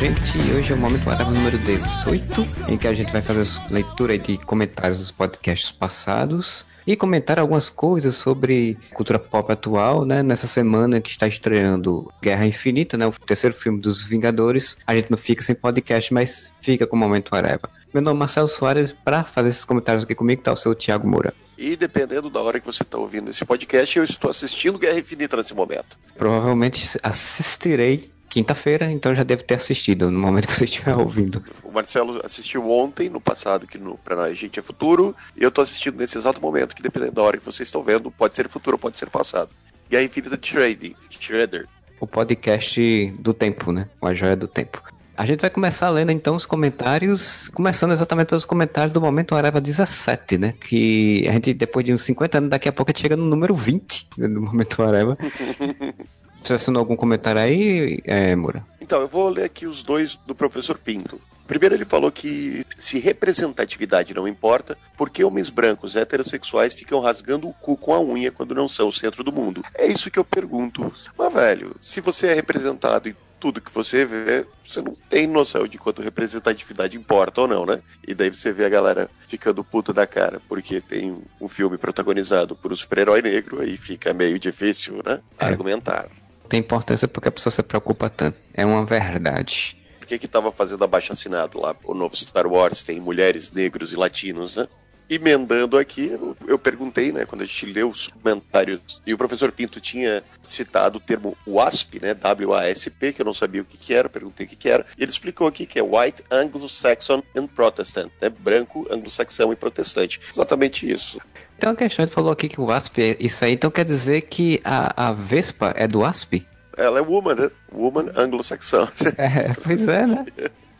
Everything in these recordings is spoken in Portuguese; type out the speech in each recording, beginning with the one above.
gente. Hoje é o Momento Whatever número 18, em que a gente vai fazer leitura de comentários dos podcasts passados e comentar algumas coisas sobre cultura pop atual, né? Nessa semana que está estreando Guerra Infinita, né? O terceiro filme dos Vingadores. A gente não fica sem podcast, mas fica com o Momento Whatever. Meu nome é Marcelo Soares, para fazer esses comentários aqui comigo está o seu Thiago Moura. E dependendo da hora que você está ouvindo esse podcast, eu estou assistindo Guerra Infinita nesse momento. Provavelmente assistirei quinta-feira, então já deve ter assistido no momento que você estiver ouvindo. O Marcelo assistiu ontem, no passado, que no, pra nós a gente é futuro, e eu estou assistindo nesse exato momento, que dependendo da hora que vocês estão vendo, pode ser futuro pode ser passado. Guerra Infinita Trading, Shredder. O podcast do tempo, né? A joia do tempo. A gente vai começar lendo então os comentários, começando exatamente pelos comentários do Momento Areva 17, né? Que a gente, depois de uns 50 anos, daqui a pouco a gente chega no número 20 né, do Momento Areva. Você assinou algum comentário aí, é, Moura? Então, eu vou ler aqui os dois do professor Pinto. Primeiro, ele falou que se representatividade não importa, por que homens brancos heterossexuais ficam rasgando o cu com a unha quando não são o centro do mundo? É isso que eu pergunto. Mas, velho, se você é representado em tudo que você vê, você não tem noção de quanto representatividade importa ou não, né? E daí você vê a galera ficando puta da cara, porque tem um filme protagonizado por um super-herói negro, aí fica meio difícil, né? É. Argumentar. Tem importância porque a pessoa se preocupa tanto. É uma verdade. Por que que tava fazendo abaixo assinado lá? O novo Star Wars tem mulheres, negros e latinos, né? emendando aqui, eu perguntei, né, quando a gente leu os comentários, e o professor Pinto tinha citado o termo WASP, né, W-A-S-P, que eu não sabia o que, que era, perguntei o que, que era, e ele explicou aqui que é White Anglo-Saxon and Protestant, né, branco, anglo-saxão e protestante. Exatamente isso. Tem uma questão, ele falou aqui que o WASP é isso aí, então quer dizer que a, a Vespa é do WASP? Ela é woman, né? Woman anglo-saxão. É, pois é, né?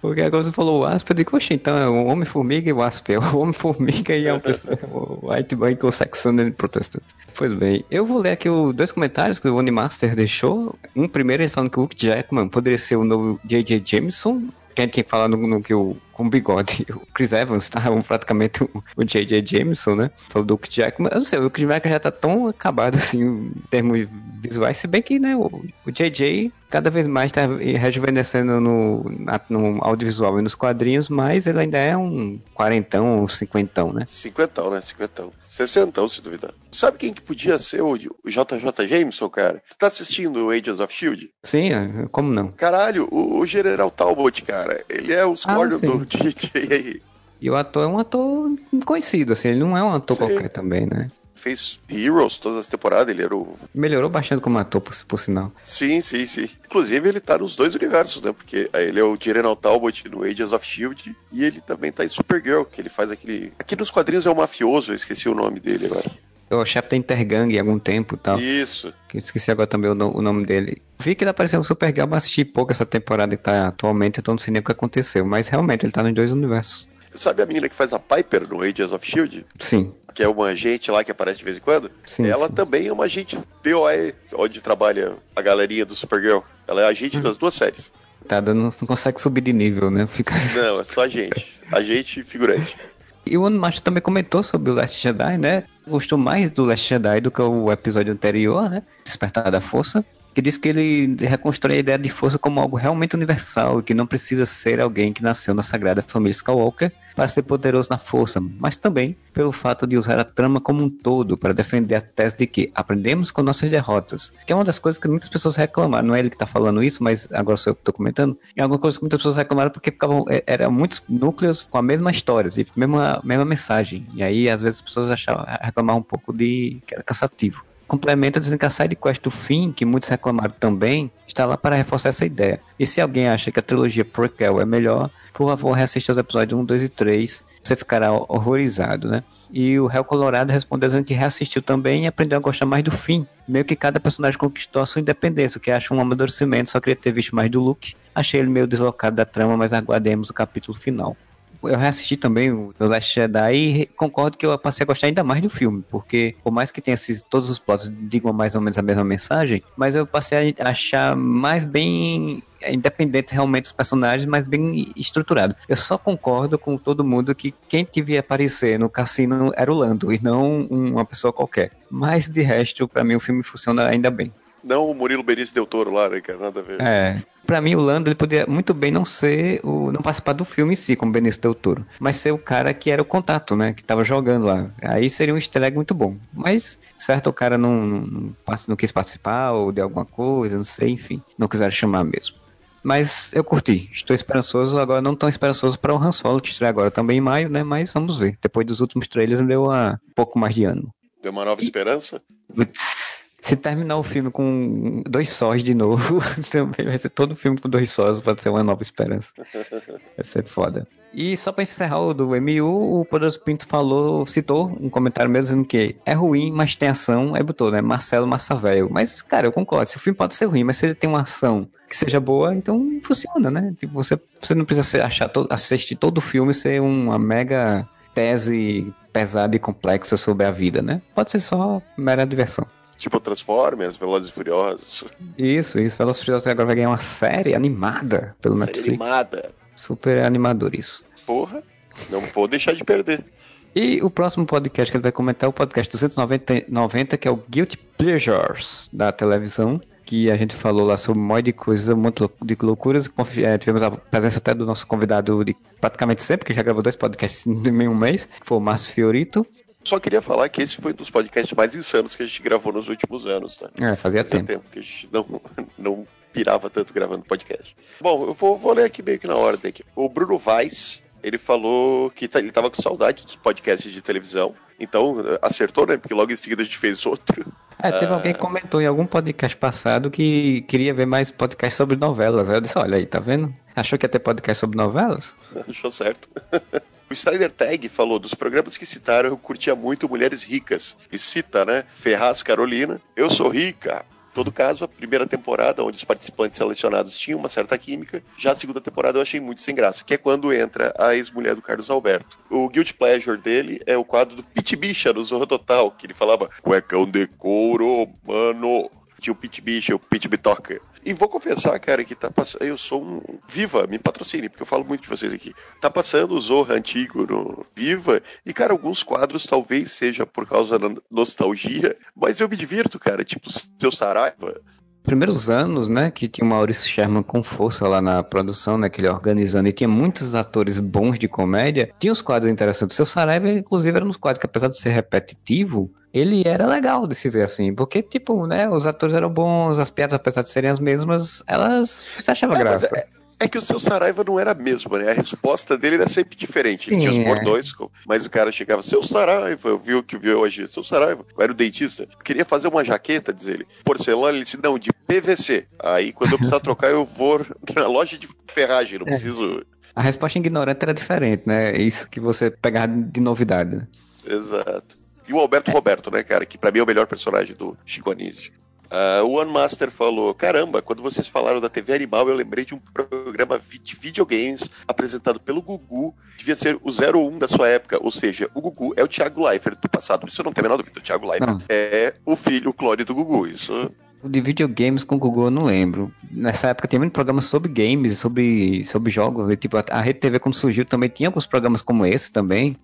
Porque agora você falou o Asp, eu digo, oxe, então é o Homem-Formiga e o Asp. É o Homem-Formiga e a pessoa, o White Michael Saxon Protestant. Pois bem, eu vou ler aqui os dois comentários que o Onimaster deixou. Um primeiro ele falando que o Luke Jackman poderia ser o novo J.J. Jameson, que a gente tinha no, no, que o com bigode. O Chris Evans tá praticamente o J.J. Jameson, né? Foi o Duke Jackman. Eu não sei, o Duke Jackman já tá tão acabado assim em termos visuais, se bem que, né, o, o J.J. cada vez mais tá rejuvenescendo no, no audiovisual e nos quadrinhos, mas ele ainda é um quarentão, um cinquentão, né? Cinquentão, né? Cinquentão. Sessentão, se duvidar. Sabe quem que podia ser o, o JJ Jameson, cara? Tu tá assistindo o Agents of S.H.I.E.L.D.? Sim, é, como não? Caralho, o, o General Talbot, cara, ele é o Scorpion ah, do DJ aí. E o ator é um ator conhecido, assim, ele não é um ator Sim. qualquer também, né? Fez Heroes todas as temporadas, ele era o. Melhorou bastante como ator, por, por sinal. Sim, sim, sim. Inclusive, ele tá nos dois universos, né? Porque ele é o General Talbot no Agents of Shield e ele também tá em Supergirl, que ele faz aquele. Aqui nos quadrinhos é o mafioso, eu esqueci o nome dele agora. O chefe da Intergang há algum tempo e tal. Isso. Que esqueci agora também o, o, nome dele. Vi que ele apareceu no Supergirl, mas assisti pouco essa temporada que tá atualmente, então não sei nem o que aconteceu. Mas realmente ele tá nos dois universos. Sabe a menina que faz a Piper no Agents of Shield? Sim. Que é uma agente lá que aparece de vez em quando? Sim. Ela sim. também é uma agente DOE, onde trabalha a galerinha do Supergirl. Ela é agente hum. das duas séries. Tá, não, não consegue subir de nível, né? Fica... Não, é só agente. agente e figurante. E o Macho também comentou sobre o Last Jedi, né? Gostou mais do Last Jedi do que o episódio anterior, né? Despertar da Força que diz que ele reconstrói a ideia de força como algo realmente universal e que não precisa ser alguém que nasceu na sagrada família Skywalker para ser poderoso na força, mas também pelo fato de usar a trama como um todo para defender a tese de que aprendemos com nossas derrotas, que é uma das coisas que muitas pessoas reclamaram, não é ele que está falando isso, mas agora sou eu que estou comentando, é alguma coisa que muitas pessoas reclamaram porque ficavam, é, eram muitos núcleos com a mesma história, e mesma, mesma mensagem, e aí às vezes as pessoas achavam, reclamavam um pouco de que era cansativo complementa dizendo que a sidequest do fim, que muitos reclamaram também, está lá para reforçar essa ideia. E se alguém acha que a trilogia prequel é melhor, por favor, reassista os episódios 1, 2 e 3, você ficará horrorizado, né? E o Réu Colorado respondeu dizendo que reassistiu também e aprendeu a gostar mais do fim. Meio que cada personagem conquistou a sua independência, o que acha um amadurecimento, só queria ter visto mais do Luke. Achei ele meio deslocado da trama, mas aguardemos o capítulo final eu reassisti também o The Last Jedi e concordo que eu passei a gostar ainda mais do filme, porque por mais que tenha esses, todos os plots digam mais ou menos a mesma mensagem, mas eu passei a achar mais bem independentes realmente dos personagens, mas bem estruturado. Eu só concordo com todo mundo que quem devia aparecer no cassino era o Lando e não uma pessoa qualquer. Mas de resto, para mim o filme funciona ainda bem. Não o Murilo Benício Del Toro lá, né, cara? Nada a ver. É. Pra mim, o Lando ele poderia muito bem não ser o. não participar do filme em si, como Benício Del Toro, mas ser o cara que era o contato, né? Que tava jogando lá. Aí seria um easter egg muito bom. Mas, certo, o cara não, não, não quis participar ou de alguma coisa, não sei, enfim. Não quiseram chamar mesmo. Mas eu curti, estou esperançoso, agora não tão esperançoso para o Han Solo, que estreia agora também em maio, né? Mas vamos ver. Depois dos últimos trailers deu um pouco mais de ano. Deu uma nova esperança? Se terminar o filme com dois sós de novo, também vai ser todo filme com dois sós, pode ser uma nova esperança. Vai ser foda. E só pra encerrar o do MU, o Poderoso Pinto falou, citou um comentário mesmo dizendo que é ruim, mas tem ação, aí botou, né? Marcelo Massavel. Mas, cara, eu concordo, se o filme pode ser ruim, mas se ele tem uma ação que seja boa, então funciona, né? Tipo, você, você não precisa achar todo, assistir todo o filme ser uma mega tese pesada e complexa sobre a vida, né? Pode ser só mera diversão. Tipo Transformers, Velozes e Furiosos. Isso, isso. Velozes e Furiosos agora vai ganhar uma série animada pelo série Netflix. animada. Super animador isso. Porra, não vou deixar de perder. E o próximo podcast que ele vai comentar é o podcast 290, que é o Guilty Pleasures da televisão, que a gente falou lá sobre um monte de coisas, um monte de loucuras. É, tivemos a presença até do nosso convidado de praticamente sempre, que já gravou dois podcasts em um mês, que foi o Márcio Fiorito. Só queria falar que esse foi um dos podcasts mais insanos que a gente gravou nos últimos anos, tá? É, fazia, fazia tempo. tempo que a gente não, não pirava tanto gravando podcast. Bom, eu vou, vou ler aqui meio que na ordem. Aqui. O Bruno Weiss, ele falou que tá, ele tava com saudade dos podcasts de televisão. Então, acertou, né? Porque logo em seguida a gente fez outro. É, teve ah... alguém que comentou em algum podcast passado que queria ver mais podcast sobre novelas. Eu disse, olha aí, tá vendo? Achou que ia ter podcast sobre novelas? Achou certo. O Strider Tag falou dos programas que citaram, eu curtia muito Mulheres Ricas. E cita, né? Ferraz Carolina. Eu sou rica. todo caso, a primeira temporada, onde os participantes selecionados tinham uma certa química, já a segunda temporada eu achei muito sem graça, que é quando entra a ex-mulher do Carlos Alberto. O Guilty Pleasure dele é o quadro do Pit Bicha no Zorro Total, que ele falava cuecão de couro, mano. Tinha o Pit Bicha, o Pit Bitoca. E vou confessar, cara, que tá passando. Eu sou um. Viva, me patrocine, porque eu falo muito de vocês aqui. Tá passando o Zorra antigo no Viva, e, cara, alguns quadros talvez seja por causa da nostalgia, mas eu me divirto, cara. Tipo, seu Saraiva, primeiros anos, né, que tinha o Maurício Sherman com força lá na produção, né, que ele organizando, e tinha muitos atores bons de comédia, tinha os quadros interessantes. O seu Saraiva, inclusive, era um dos quadros que, apesar de ser repetitivo, ele era legal de se ver assim, porque, tipo, né, os atores eram bons, as piadas, apesar de serem as mesmas, elas você achava é, graça. É, é, que o seu Saraiva não era a mesma, né? A resposta dele era sempre diferente. Ele Sim, tinha os bordões, é. mas o cara chegava, seu Saraiva, eu vi o que viu hoje, seu Saraiva, eu era o dentista, queria fazer uma jaqueta, diz ele, porcelana, ele disse, não, de PVC. Aí, quando eu precisar trocar, eu vou na loja de ferragem, não é. preciso... A resposta ignorante era diferente, né? Isso que você pegava de novidade, né? Exato. E o Alberto Roberto, né, cara, que para mim é o melhor personagem do Chico Anísio. Uh, o One Master falou: Caramba, quando vocês falaram da TV Animal, eu lembrei de um programa de videogames apresentado pelo Gugu. Devia ser o 01 da sua época. Ou seja, o Gugu é o Thiago Leifert do passado. Isso não tem a menor dúvida. O Thiago Leifert não. é o filho, o clone do Gugu. Isso. De videogames com o Gugu eu não lembro. Nessa época tinha muito programa sobre games, sobre, sobre jogos. Tipo, a Rede TV quando surgiu também tinha alguns programas como esse também.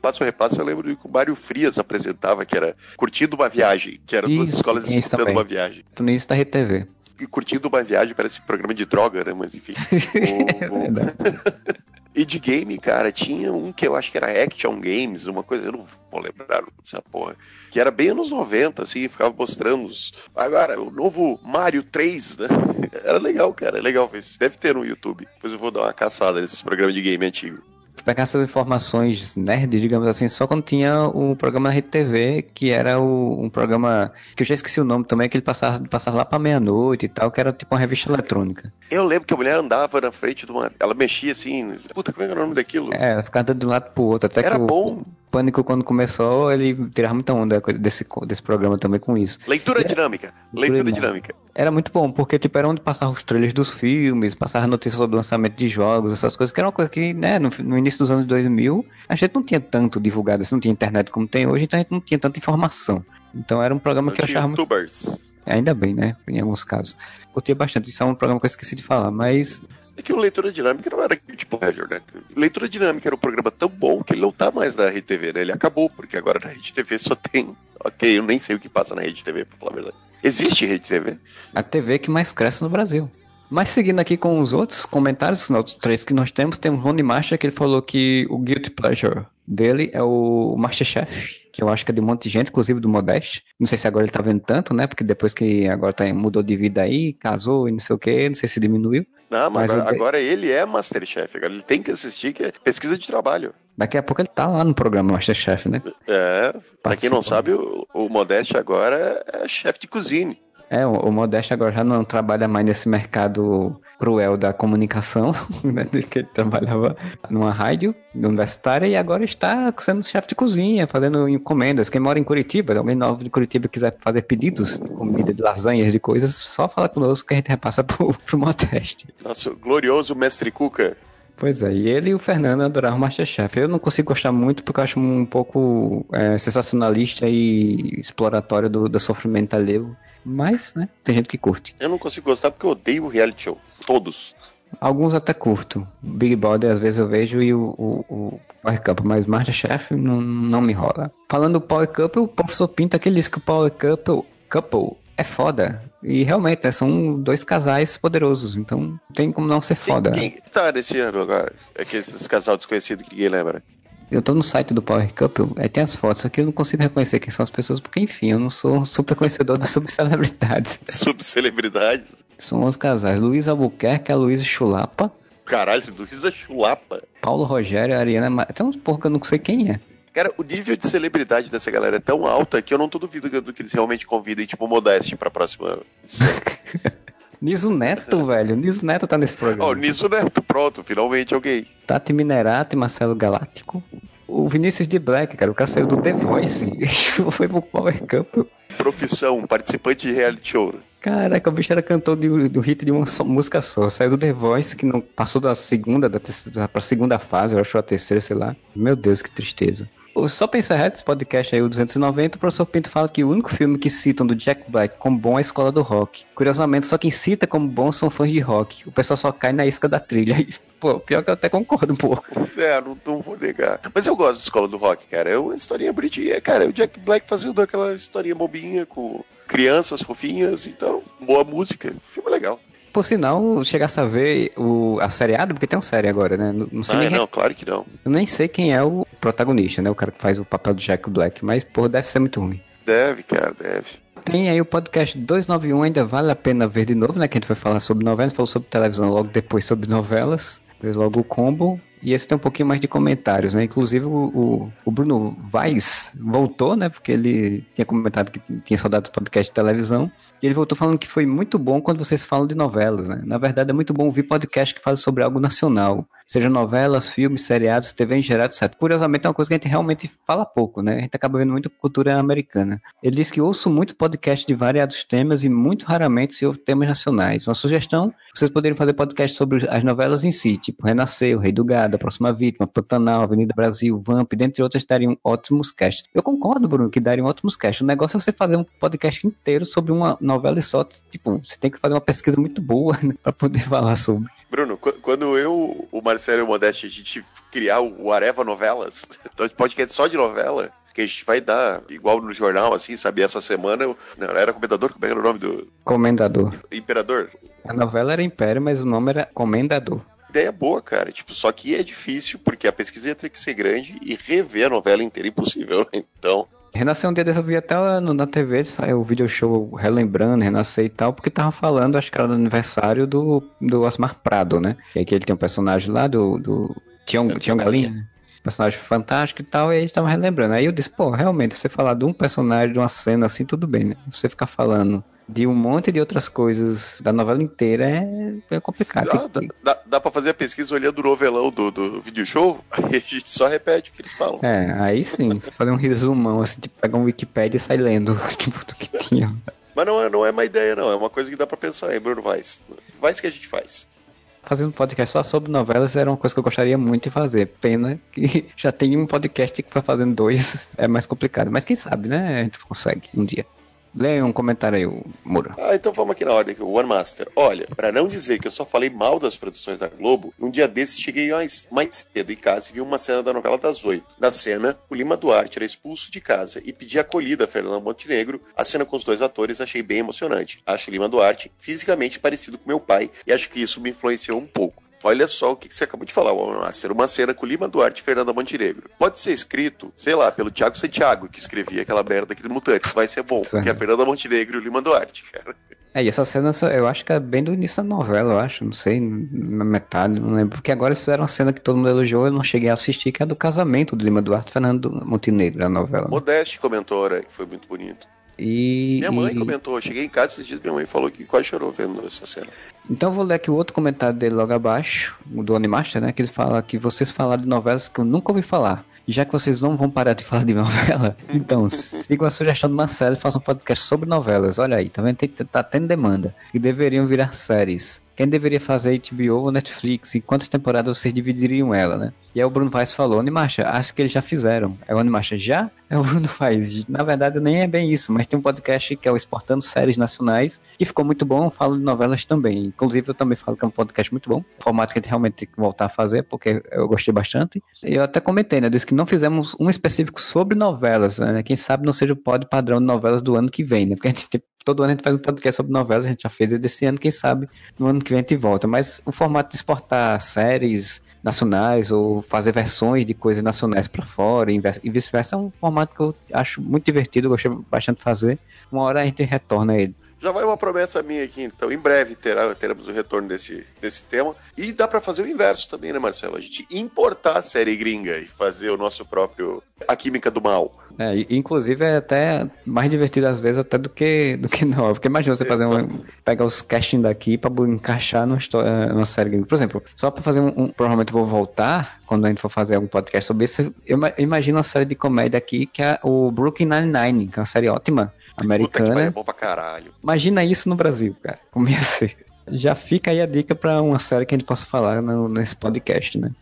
Passo a repasso, eu lembro que o Mário Frias apresentava, que era Curtindo uma Viagem, que era isso, duas escolas disputando também. uma viagem. Tudo isso da RTV. E Curtindo uma Viagem parece programa de droga, né? Mas enfim. o, o... E de game, cara, tinha um que eu acho que era Action Games, uma coisa, eu não vou lembrar dessa porra, que era bem anos 90, assim, ficava mostrando os... Agora, o novo Mario 3, né? Era legal, cara, é legal. Deve ter no YouTube. Depois eu vou dar uma caçada nesses programas de game antigo pegar essas informações nerd, digamos assim, só quando tinha o programa na Rede TV, que era o, um programa que eu já esqueci o nome também, que ele passava, passava lá pra meia-noite e tal, que era tipo uma revista eletrônica. Eu lembro que a mulher andava na frente de uma. Ela mexia assim. Puta, como é que é o nome daquilo? É, ficava dando de um lado pro outro. Até era que bom. Pânico, quando começou, ele tirava muita onda desse, desse programa também com isso. Leitura dinâmica. Leitura, Leitura dinâmica. Era muito bom, porque tipo, era onde passavam os trailers dos filmes, passava notícias sobre o lançamento de jogos, essas coisas, que era uma coisa que, né, no, no início dos anos 2000, a gente não tinha tanto divulgado, assim, não tinha internet como tem hoje, então a gente não tinha tanta informação. Então era um programa não que eu achava YouTubers. muito... Ainda bem, né? Em alguns casos. Curtia bastante. Isso é um programa que eu esqueci de falar, mas é que o Leitura Dinâmica não era tipo Pleasure, né? Leitura Dinâmica era um programa tão bom que ele não tá mais na RedeTV, né? Ele acabou, porque agora na RedeTV só tem. Ok, eu nem sei o que passa na RedeTV, pra falar a verdade. Existe rede TV? A TV que mais cresce no Brasil. Mas seguindo aqui com os outros comentários, os outros três que nós temos, temos Rony Master, que ele falou que o Guilty Pleasure dele é o Masterchef, que eu acho que é de um monte de gente, inclusive do Modeste. Não sei se agora ele tá vendo tanto, né? Porque depois que agora tá, mudou de vida aí, casou e não sei o que, não sei se diminuiu. Não, mas, mas agora, agora, ele é Masterchef, agora ele tem que assistir, que é pesquisa de trabalho. Daqui a pouco ele tá lá no programa Masterchef, né? É, pra quem não sabe, o, o Modeste agora é chefe de cozinha. É, o, o Modeste agora já não trabalha mais nesse mercado cruel da comunicação, né? Que ele trabalhava numa rádio universitária e agora está sendo chefe de cozinha, fazendo encomendas. Quem mora em Curitiba, alguém novo de Curitiba quiser fazer pedidos de comida, de lasanhas, de coisas, só fala conosco que a gente repassa pro, pro Modeste. Nosso glorioso mestre Cuca. Pois é, e ele e o Fernando adoravam Masterchef. Eu não consigo gostar muito porque eu acho um pouco é, sensacionalista e exploratório do, do sofrimento alheio. Mas, né, tem gente que curte. Eu não consigo gostar porque eu odeio reality show. Todos. Alguns até curto. Big Brother às vezes eu vejo e o, o, o Power Cup, mas Masterchef não, não me rola. Falando do Power Cup, o professor Pinta que ele disse que o Power Couple, couple é foda. E realmente, né, são dois casais poderosos, então não tem como não ser foda. Quem, quem tá nesse ano agora? É que esses casal desconhecidos que ninguém lembra. Eu tô no site do Power Couple, aí tem as fotos aqui, eu não consigo reconhecer quem são as pessoas, porque enfim, eu não sou super conhecedor das subcelebridades. Subcelebridades? São os casais, Luiz Albuquerque, a Luísa Chulapa. Caralho, Luísa Chulapa. Paulo Rogério, Ariana Mar... Tem uns porra que eu não sei quem é. Cara, o nível de celebridade dessa galera é tão alto que eu não tô duvidando que eles realmente convidem, tipo, Modeste pra próxima Niso Neto, velho. Niso Neto tá nesse programa. Ó, oh, Niso Neto, pronto, finalmente alguém. Tati Minerati, Marcelo Galáctico. O Vinícius de Black, cara, o cara saiu do The Voice. foi pro Power Cup. Profissão, participante de reality show. Caraca, o bicho era cantor de, do hit de uma só, música só. Saiu do The Voice, que não passou da segunda, da terceira, pra segunda fase, eu acho a terceira, sei lá. Meu Deus, que tristeza. Só pra encerrar esse podcast aí, o 290, o professor Pinto fala que o único filme que citam do Jack Black como bom é a Escola do Rock. Curiosamente, só quem cita como bom são fãs de rock. O pessoal só cai na isca da trilha. Pô, pior que eu até concordo um pouco. É, não, não vou negar. Mas eu gosto da Escola do Rock, cara. É uma historinha bonitinha, cara. O Jack Black fazendo aquela historinha bobinha com crianças fofinhas, então, boa música. Filme legal. Por sinal, chegasse a ver o, a seriado, porque tem uma série agora, né? Não, não sei ah, nem não, claro que não. Eu nem sei quem é o protagonista, né? O cara que faz o papel do Jack Black, mas, porra, deve ser muito ruim. Deve, cara, deve. Tem aí o podcast 291, ainda vale a pena ver de novo, né? Que a gente vai falar sobre novelas, falou sobre televisão logo depois sobre novelas. Fez logo o combo. E esse tem um pouquinho mais de comentários, né? Inclusive o, o, o Bruno Weiss voltou, né? Porque ele tinha comentado que tinha saudade do podcast de televisão. E ele voltou falando que foi muito bom quando vocês falam de novelas, né? Na verdade, é muito bom ouvir podcast que fala sobre algo nacional. Seja novelas, filmes, seriados, TV em geral, etc. Curiosamente, é uma coisa que a gente realmente fala pouco, né? A gente acaba vendo muito cultura americana. Ele disse que ouço muito podcast de variados temas e muito raramente se ouve temas nacionais. Uma sugestão, vocês poderiam fazer podcast sobre as novelas em si, tipo Renascer, O Rei do Gado, A Próxima Vítima, Pantanal, Avenida Brasil, Vamp, dentre outras, dariam ótimos casts. Eu concordo, Bruno, que dariam ótimos casts. O negócio é você fazer um podcast inteiro sobre uma novela e só, tipo, você tem que fazer uma pesquisa muito boa né, para poder falar sobre. Bruno, quando eu, o Marcelo e o Modeste, a gente criar o Areva Novelas, então podcast só de novela, que a gente vai dar, igual no jornal, assim, sabe? Essa semana, eu, não, era Comendador, como era o nome do... Comendador. Imperador. A novela era Império, mas o nome era Comendador. Ideia boa, cara. Tipo, só que é difícil, porque a pesquisa ia ter que ser grande e rever a novela inteira é impossível. Né? Então, Renascer um dia desse eu vi até no, na TV o vídeo show relembrando, Renascer e tal, porque tava falando, acho que era do aniversário do, do Osmar Prado, né? E aqui ele tem um personagem lá do. do Tião, Tião Galinha? Personagem fantástico e tal, e aí estavam relembrando. Aí eu disse, pô, realmente, você falar de um personagem, de uma cena assim, tudo bem, né? Você ficar falando de um monte de outras coisas da novela inteira é, é complicado. Dá, dá, dá, dá pra fazer a pesquisa olhando o novelão do, do video show, aí a gente só repete o que eles falam. É, aí sim, fazer um resumão, assim, tipo, pegar um Wikipedia e sair lendo tipo, do que tinha. Mas não é, não é uma ideia, não, é uma coisa que dá pra pensar, hein, Bruno Vaz. Vaz que a gente faz. Fazendo um podcast só sobre novelas era uma coisa que eu gostaria muito de fazer. Pena que já tem um podcast que vai fazendo dois, é mais complicado. Mas quem sabe, né? A gente consegue um dia. Leia um comentário aí, Muro. Ah, então vamos aqui na ordem aqui, o One Master. Olha, para não dizer que eu só falei mal das produções da Globo, um dia desse cheguei mais, mais cedo em casa e vi uma cena da novela das oito. Na cena, o Lima Duarte era expulso de casa e pedia acolhida a Fernanda Montenegro. A cena com os dois atores achei bem emocionante. Acho Lima Duarte fisicamente parecido com meu pai e acho que isso me influenciou um pouco. Olha só o que você acabou de falar, Master. Uma cena com Lima Duarte e Fernanda Montenegro. Pode ser escrito, sei lá, pelo Thiago Santiago, que escrevia aquela merda aqui do Mutantes. Vai ser bom, porque é a Fernanda Montenegro e o Lima Duarte, cara. É, e essa cena eu acho que é bem do início da novela, eu acho. Não sei, na metade, não lembro. Porque agora eles fizeram uma cena que todo mundo elogiou, eu não cheguei a assistir, que é do casamento do Lima Duarte e Fernando Montenegro, a novela. Né? Modeste comentou, né, que foi muito bonito. E, minha mãe e... comentou, eu cheguei em casa esses dias, minha mãe falou que quase chorou vendo essa cena. Então vou ler aqui o outro comentário dele logo abaixo, do Animaster, né? Que ele fala que vocês falaram de novelas que eu nunca ouvi falar. Já que vocês não vão parar de falar de novela, então sigam a sugestão do Marcelo e façam um podcast sobre novelas. Olha aí, tá vendo? Tá tendo demanda. E deveriam virar séries. Quem deveria fazer HBO ou Netflix? E quantas temporadas vocês dividiriam ela, né? E aí o Bruno Vaz falou, Animacha, acho que eles já fizeram. É o Animacha, já? É o Bruno Vaz. Na verdade, nem é bem isso, mas tem um podcast que é o Exportando Séries Nacionais, que ficou muito bom, falo de novelas também. Inclusive, eu também falo que é um podcast muito bom. Formato que a gente realmente tem que voltar a fazer, porque eu gostei bastante. E eu até comentei, né? Disse que não fizemos um específico sobre novelas, né? Quem sabe não seja o pod padrão de novelas do ano que vem, né? Porque a gente todo ano a gente faz um podcast sobre novelas, a gente já fez desse ano, quem sabe no ano que vem a gente volta. Mas o formato de exportar séries nacionais ou fazer versões de coisas nacionais para fora e vice-versa é um formato que eu acho muito divertido, gostei bastante de fazer. Uma hora a gente retorna a ele. Já vai uma promessa minha aqui, então. Em breve terá, teremos o retorno desse, desse tema. E dá para fazer o inverso também, né, Marcelo? A gente importar a série gringa e fazer o nosso próprio. A Química do Mal. É, inclusive é até mais divertido às vezes até do que, do que não. Porque imagina você fazer um, pegar os casting daqui para encaixar numa, história, numa série gringa. Por exemplo, só para fazer um, um. Provavelmente vou voltar quando a gente for fazer algum podcast sobre isso. Eu imagino uma série de comédia aqui que é o Brooklyn Nine-Nine, que é uma série ótima americana. é bom pra caralho. Imagina isso no Brasil, cara. Como ia ser. Já fica aí a dica para uma série que a gente possa falar no, nesse podcast, né?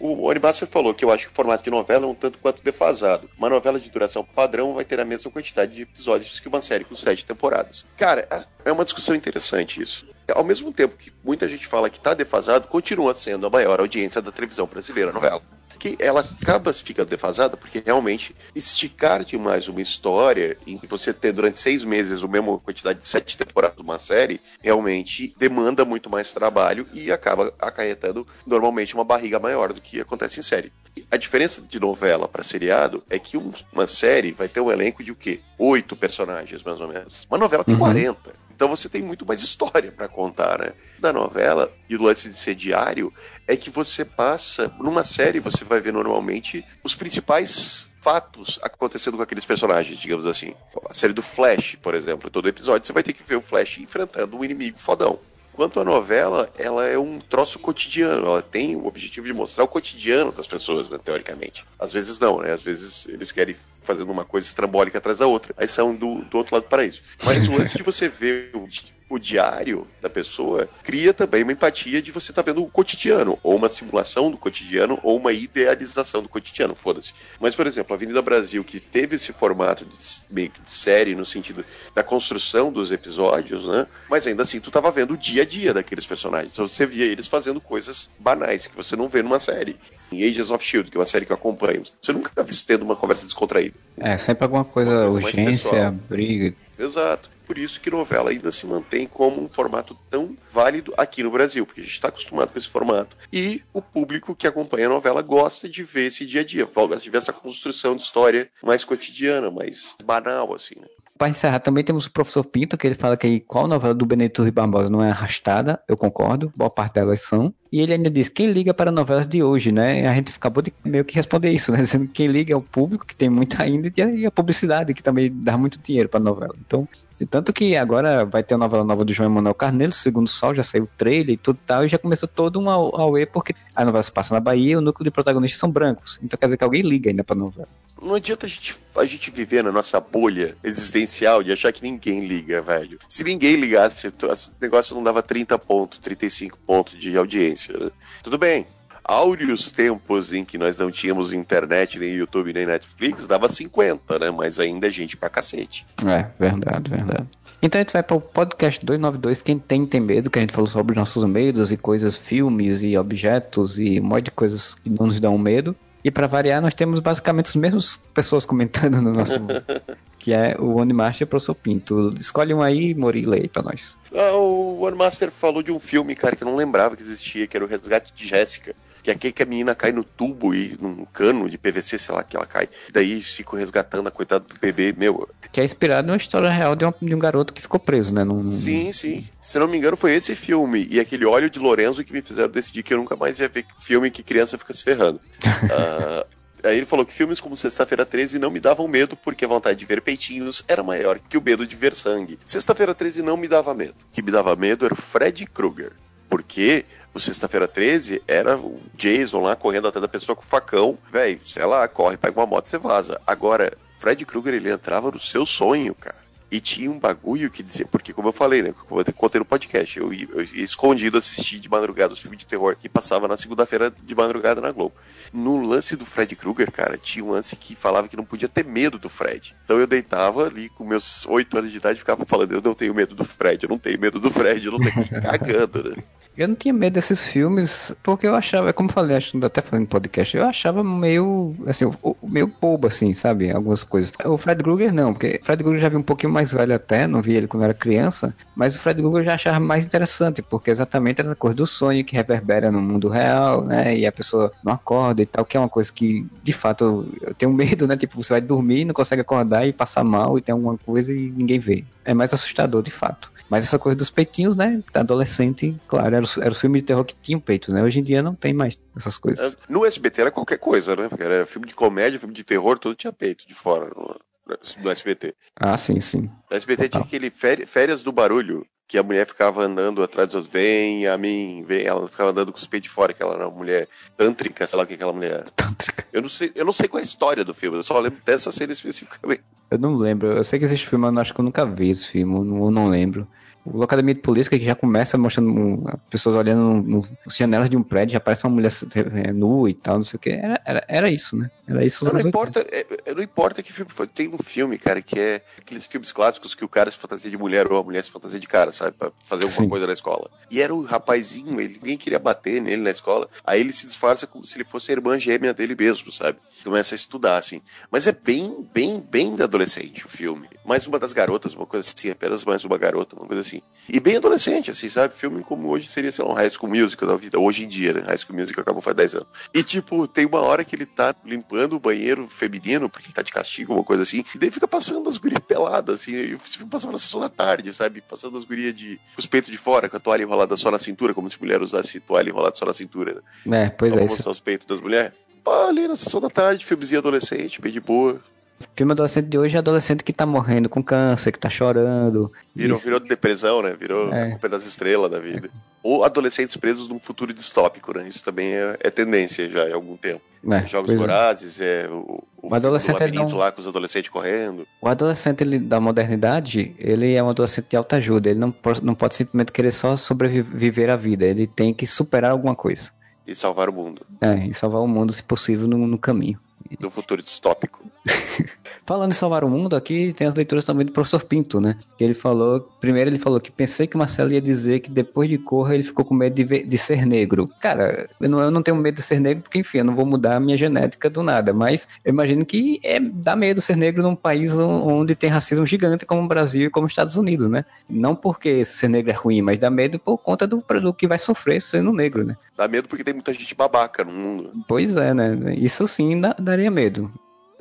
O Onibasser falou que eu acho que o formato de novela é um tanto quanto defasado. Uma novela de duração padrão vai ter a mesma quantidade de episódios que uma série com sete temporadas. Cara, é uma discussão interessante isso. Ao mesmo tempo que muita gente fala que está defasado, continua sendo a maior audiência da televisão brasileira, a novela que ela acaba ficando defasada porque realmente esticar demais uma história e você ter durante seis meses a mesma quantidade de sete temporadas de uma série realmente demanda muito mais trabalho e acaba acarretando normalmente uma barriga maior do que acontece em série. A diferença de novela para seriado é que uma série vai ter um elenco de o quê? Oito personagens, mais ou menos. Uma novela tem uhum. 40. Então você tem muito mais história para contar, né? Da novela e o lance de ser diário é que você passa numa série você vai ver normalmente os principais fatos acontecendo com aqueles personagens, digamos assim. A série do Flash, por exemplo, todo episódio você vai ter que ver o Flash enfrentando um inimigo fodão. Quanto à novela, ela é um troço cotidiano, ela tem o objetivo de mostrar o cotidiano das pessoas, né, teoricamente. Às vezes não, né? Às vezes eles querem fazendo uma coisa estrambólica atrás da outra, aí são do, do outro lado para isso. Mas o de você ver o o diário da pessoa cria também uma empatia de você estar tá vendo o cotidiano, ou uma simulação do cotidiano, ou uma idealização do cotidiano, foda-se. Mas, por exemplo, a Avenida Brasil, que teve esse formato de, meio que de série, no sentido da construção dos episódios, né? Mas ainda assim, tu tava vendo o dia a dia daqueles personagens. Então você via eles fazendo coisas banais, que você não vê numa série. Em Agents of S.H.I.E.L.D., que é uma série que eu acompanho, você nunca vê tendo uma conversa descontraída. É, sempre alguma coisa, coisa urgência, briga. Exato. Por isso que novela ainda se mantém como um formato tão válido aqui no Brasil, porque a gente está acostumado com esse formato. E o público que acompanha a novela gosta de ver esse dia a dia, gosta de ver essa construção de história mais cotidiana, mais banal, assim, né? Para encerrar, também temos o professor Pinto, que ele fala que qual novela do Benedito Rui Barbosa não é arrastada, eu concordo, boa parte delas são. E ele ainda diz, quem liga para novelas de hoje, né? A gente acabou de meio que responder isso, né? Dizendo que quem liga é o público, que tem muito ainda, e a publicidade, que também dá muito dinheiro para novela. Então, tanto que agora vai ter a novela nova do João Emanuel Carneiro, Segundo Sol, já saiu o trailer e tudo tal, e já começou todo um auê, porque a novela se passa na Bahia e o núcleo de protagonistas são brancos. Então quer dizer que alguém liga ainda pra novela. Não adianta a gente, a gente viver na nossa bolha existencial de achar que ninguém liga, velho. Se ninguém ligasse, o negócio não dava 30 pontos, 35 pontos de audiência. Né? Tudo bem, áureos tempos em que nós não tínhamos internet, nem YouTube, nem Netflix, dava 50, né? Mas ainda é gente pra cacete. É, verdade, verdade. Então a gente vai para o podcast 292, quem tem tem medo, que a gente falou sobre nossos medos e coisas, filmes e objetos e um monte de coisas que não nos dão medo. E para variar, nós temos basicamente as mesmas pessoas comentando no nosso. que é o One Master e o Professor Pinto. Escolhe um aí, Mori, e leia pra nós. Ah, o One Master falou de um filme, cara, que eu não lembrava que existia, que era o Resgate de Jéssica que é aquele que a menina cai no tubo e num cano de PVC, sei lá, que ela cai. Daí ficam resgatando a coitada do bebê, meu. Que é inspirado numa história real de um, de um garoto que ficou preso, né? Num... Sim, sim. Se não me engano, foi esse filme e aquele óleo de Lorenzo que me fizeram decidir que eu nunca mais ia ver filme que criança fica se ferrando. uh, Aí ele falou que filmes como Sexta-feira 13 não me davam medo porque a vontade de ver peitinhos era maior que o medo de ver sangue. Sexta-feira 13 não me dava medo. O que me dava medo era o Fred Krueger. Porque o Sexta-feira 13 era o Jason lá correndo atrás da pessoa com o facão. Velho, sei lá, corre, pega uma moto e você vaza. Agora, Fred Krueger, ele entrava no seu sonho, cara. E tinha um bagulho que dizia, porque como eu falei, né? Como eu contei no podcast, eu ia, eu escondido assistir de madrugada os filmes de terror que passava na segunda-feira de madrugada na Globo. No lance do Fred Krueger, cara, tinha um lance que falava que não podia ter medo do Fred. Então eu deitava ali com meus oito anos de idade e ficava falando, eu não tenho medo do Fred, eu não tenho medo do Fred, eu não tenho cagando, né? Eu não tinha medo desses filmes, porque eu achava, como eu falei, acho que até falando em podcast, eu achava meio, assim, meio bobo, assim, sabe? Algumas coisas. O Fred Krueger não, porque o Fred Krueger já vi um pouquinho mais velho até, não vi ele quando era criança, mas o Fred Krueger eu já achava mais interessante, porque exatamente era a coisa do sonho que reverbera no mundo real, né? E a pessoa não acorda e tal, que é uma coisa que, de fato, eu, tenho medo, né? Tipo, você vai dormir, não consegue acordar e passar mal e tem alguma coisa e ninguém vê. É mais assustador, de fato. Mas essa coisa dos peitinhos, né? Adolescente, claro, era era o filme de terror que tinha peitos, né? Hoje em dia não tem mais essas coisas. É, no SBT era qualquer coisa, né? Porque era filme de comédia, filme de terror, tudo tinha peito de fora no SBT. Ah, sim, sim. No SBT Total. tinha aquele Férias do Barulho, que a mulher ficava andando atrás dos outros, vem a mim, vem, ela ficava andando com os peitos de fora, que ela era uma mulher tântrica, sei lá o que aquela mulher era. Tântrica. Eu não sei, eu não sei qual é a história do filme, eu só lembro dessa cena especificamente. Eu não lembro, eu sei que existe filme, mas acho que eu nunca vi esse filme, eu não, eu não lembro o Academia de Polícia que já começa mostrando pessoas olhando no, no, janelas de um prédio, já aparece uma mulher é, nua e tal, não sei o que. Era, era, era isso, né? Era isso. Não, não importa, é, é, não importa que filme foi. Tem um filme, cara, que é aqueles filmes clássicos que o cara se fantasia de mulher ou a mulher se fantasia de cara, sabe? Pra fazer alguma Sim. coisa na escola. E era o um rapazinho, ele, ninguém queria bater nele na escola. Aí ele se disfarça como se ele fosse a irmã gêmea dele mesmo, sabe? Começa a estudar, assim. Mas é bem, bem, bem adolescente o filme. Mais uma das garotas, uma coisa assim, apenas mais uma garota, uma coisa assim. E bem adolescente, assim, sabe? Filme como hoje seria, sei lá, um High School Musical da vida. Hoje em dia, né? High School Musical acabou faz 10 anos. E, tipo, tem uma hora que ele tá limpando o banheiro feminino, porque ele tá de castigo, uma coisa assim. E daí fica passando as gurias peladas, assim. E o filme passava na sessão da tarde, sabe? Passando as gurias de, com os peitos de fora, com a toalha enrolada só na cintura, como se mulher usasse toalha enrolada só na cintura, né? É, pois só é. Mostrar os peitos das mulheres. Ali na sessão da tarde, filmezinho adolescente, bem de boa. Filme adolescente de hoje é adolescente que tá morrendo com câncer, que tá chorando. Virou, virou depressão, né? Virou é. culpa das estrelas da vida. É. Ou adolescentes presos num futuro distópico, né? Isso também é, é tendência já há algum tempo. É, Jogos é. Vorazes, é, o, o, o adolescente do não... lá com os adolescentes correndo. O adolescente ele, da modernidade, ele é um adolescente de alta ajuda. Ele não, não pode simplesmente querer só sobreviver a vida. Ele tem que superar alguma coisa. E salvar o mundo. É, e salvar o mundo, se possível, no, no caminho. Do futuro distópico. Falando em salvar o mundo, aqui tem as leituras também do professor Pinto, né? Ele falou, primeiro ele falou que pensei que o Marcelo ia dizer que depois de Corra ele ficou com medo de, ver, de ser negro. Cara, eu não, eu não tenho medo de ser negro porque, enfim, eu não vou mudar a minha genética do nada, mas eu imagino que é, dá medo ser negro num país onde tem racismo gigante como o Brasil e como os Estados Unidos, né? Não porque ser negro é ruim, mas dá medo por conta do, do que vai sofrer sendo negro, né? Dá medo porque tem muita gente babaca no mundo. Pois é, né? Isso sim dá, daria medo.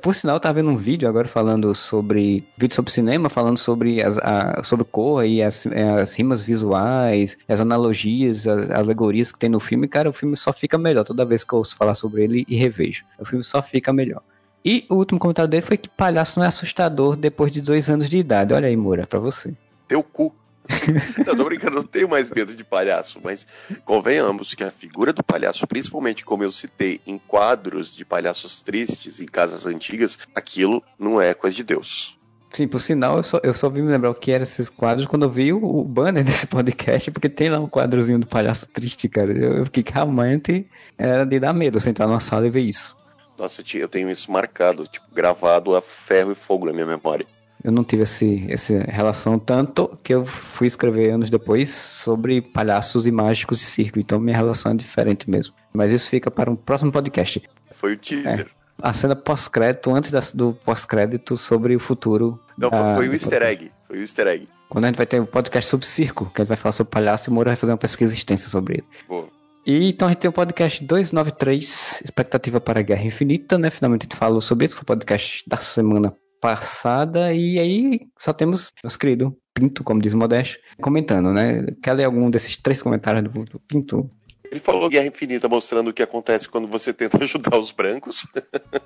Por sinal, eu tava vendo um vídeo agora falando sobre. Vídeo sobre cinema, falando sobre as, a, sobre cor e as, é, as rimas visuais, as analogias, as alegorias que tem no filme. Cara, o filme só fica melhor toda vez que eu ouço falar sobre ele e revejo. O filme só fica melhor. E o último comentário dele foi que palhaço não é assustador depois de dois anos de idade. Olha aí, Moura, pra você. Teu cu. não, tô brincando, não tenho mais medo de palhaço, mas convenhamos que a figura do palhaço, principalmente como eu citei em quadros de palhaços tristes em casas antigas, aquilo não é coisa de Deus. Sim, por sinal, eu só, eu só vi me lembrar o que eram esses quadros quando eu vi o, o banner desse podcast, porque tem lá um quadrozinho do palhaço triste, cara. Eu, eu fiquei que realmente era de dar medo você entrar numa sala e ver isso. Nossa, eu tenho isso marcado, tipo, gravado a ferro e fogo na minha memória. Eu não tive esse, essa relação tanto que eu fui escrever anos depois sobre palhaços e mágicos de circo, então minha relação é diferente mesmo. Mas isso fica para um próximo podcast. Foi o teaser. É a cena pós-crédito, antes da, do pós-crédito, sobre o futuro. Não, da, foi, o easter egg. Foi o easter egg. Quando a gente vai ter um podcast sobre circo, que a gente vai falar sobre palhaço, e o Moura vai fazer uma pesquisa extensa sobre ele. Boa. E então a gente tem o podcast 293, Expectativa para a Guerra Infinita, né? Finalmente a gente falou sobre isso, foi o podcast da semana passada, e aí só temos nosso querido Pinto, como diz o Modesto, comentando, né? Quer ler algum desses três comentários do, Pinto? Ele falou Guerra Infinita mostrando o que acontece quando você tenta ajudar os brancos.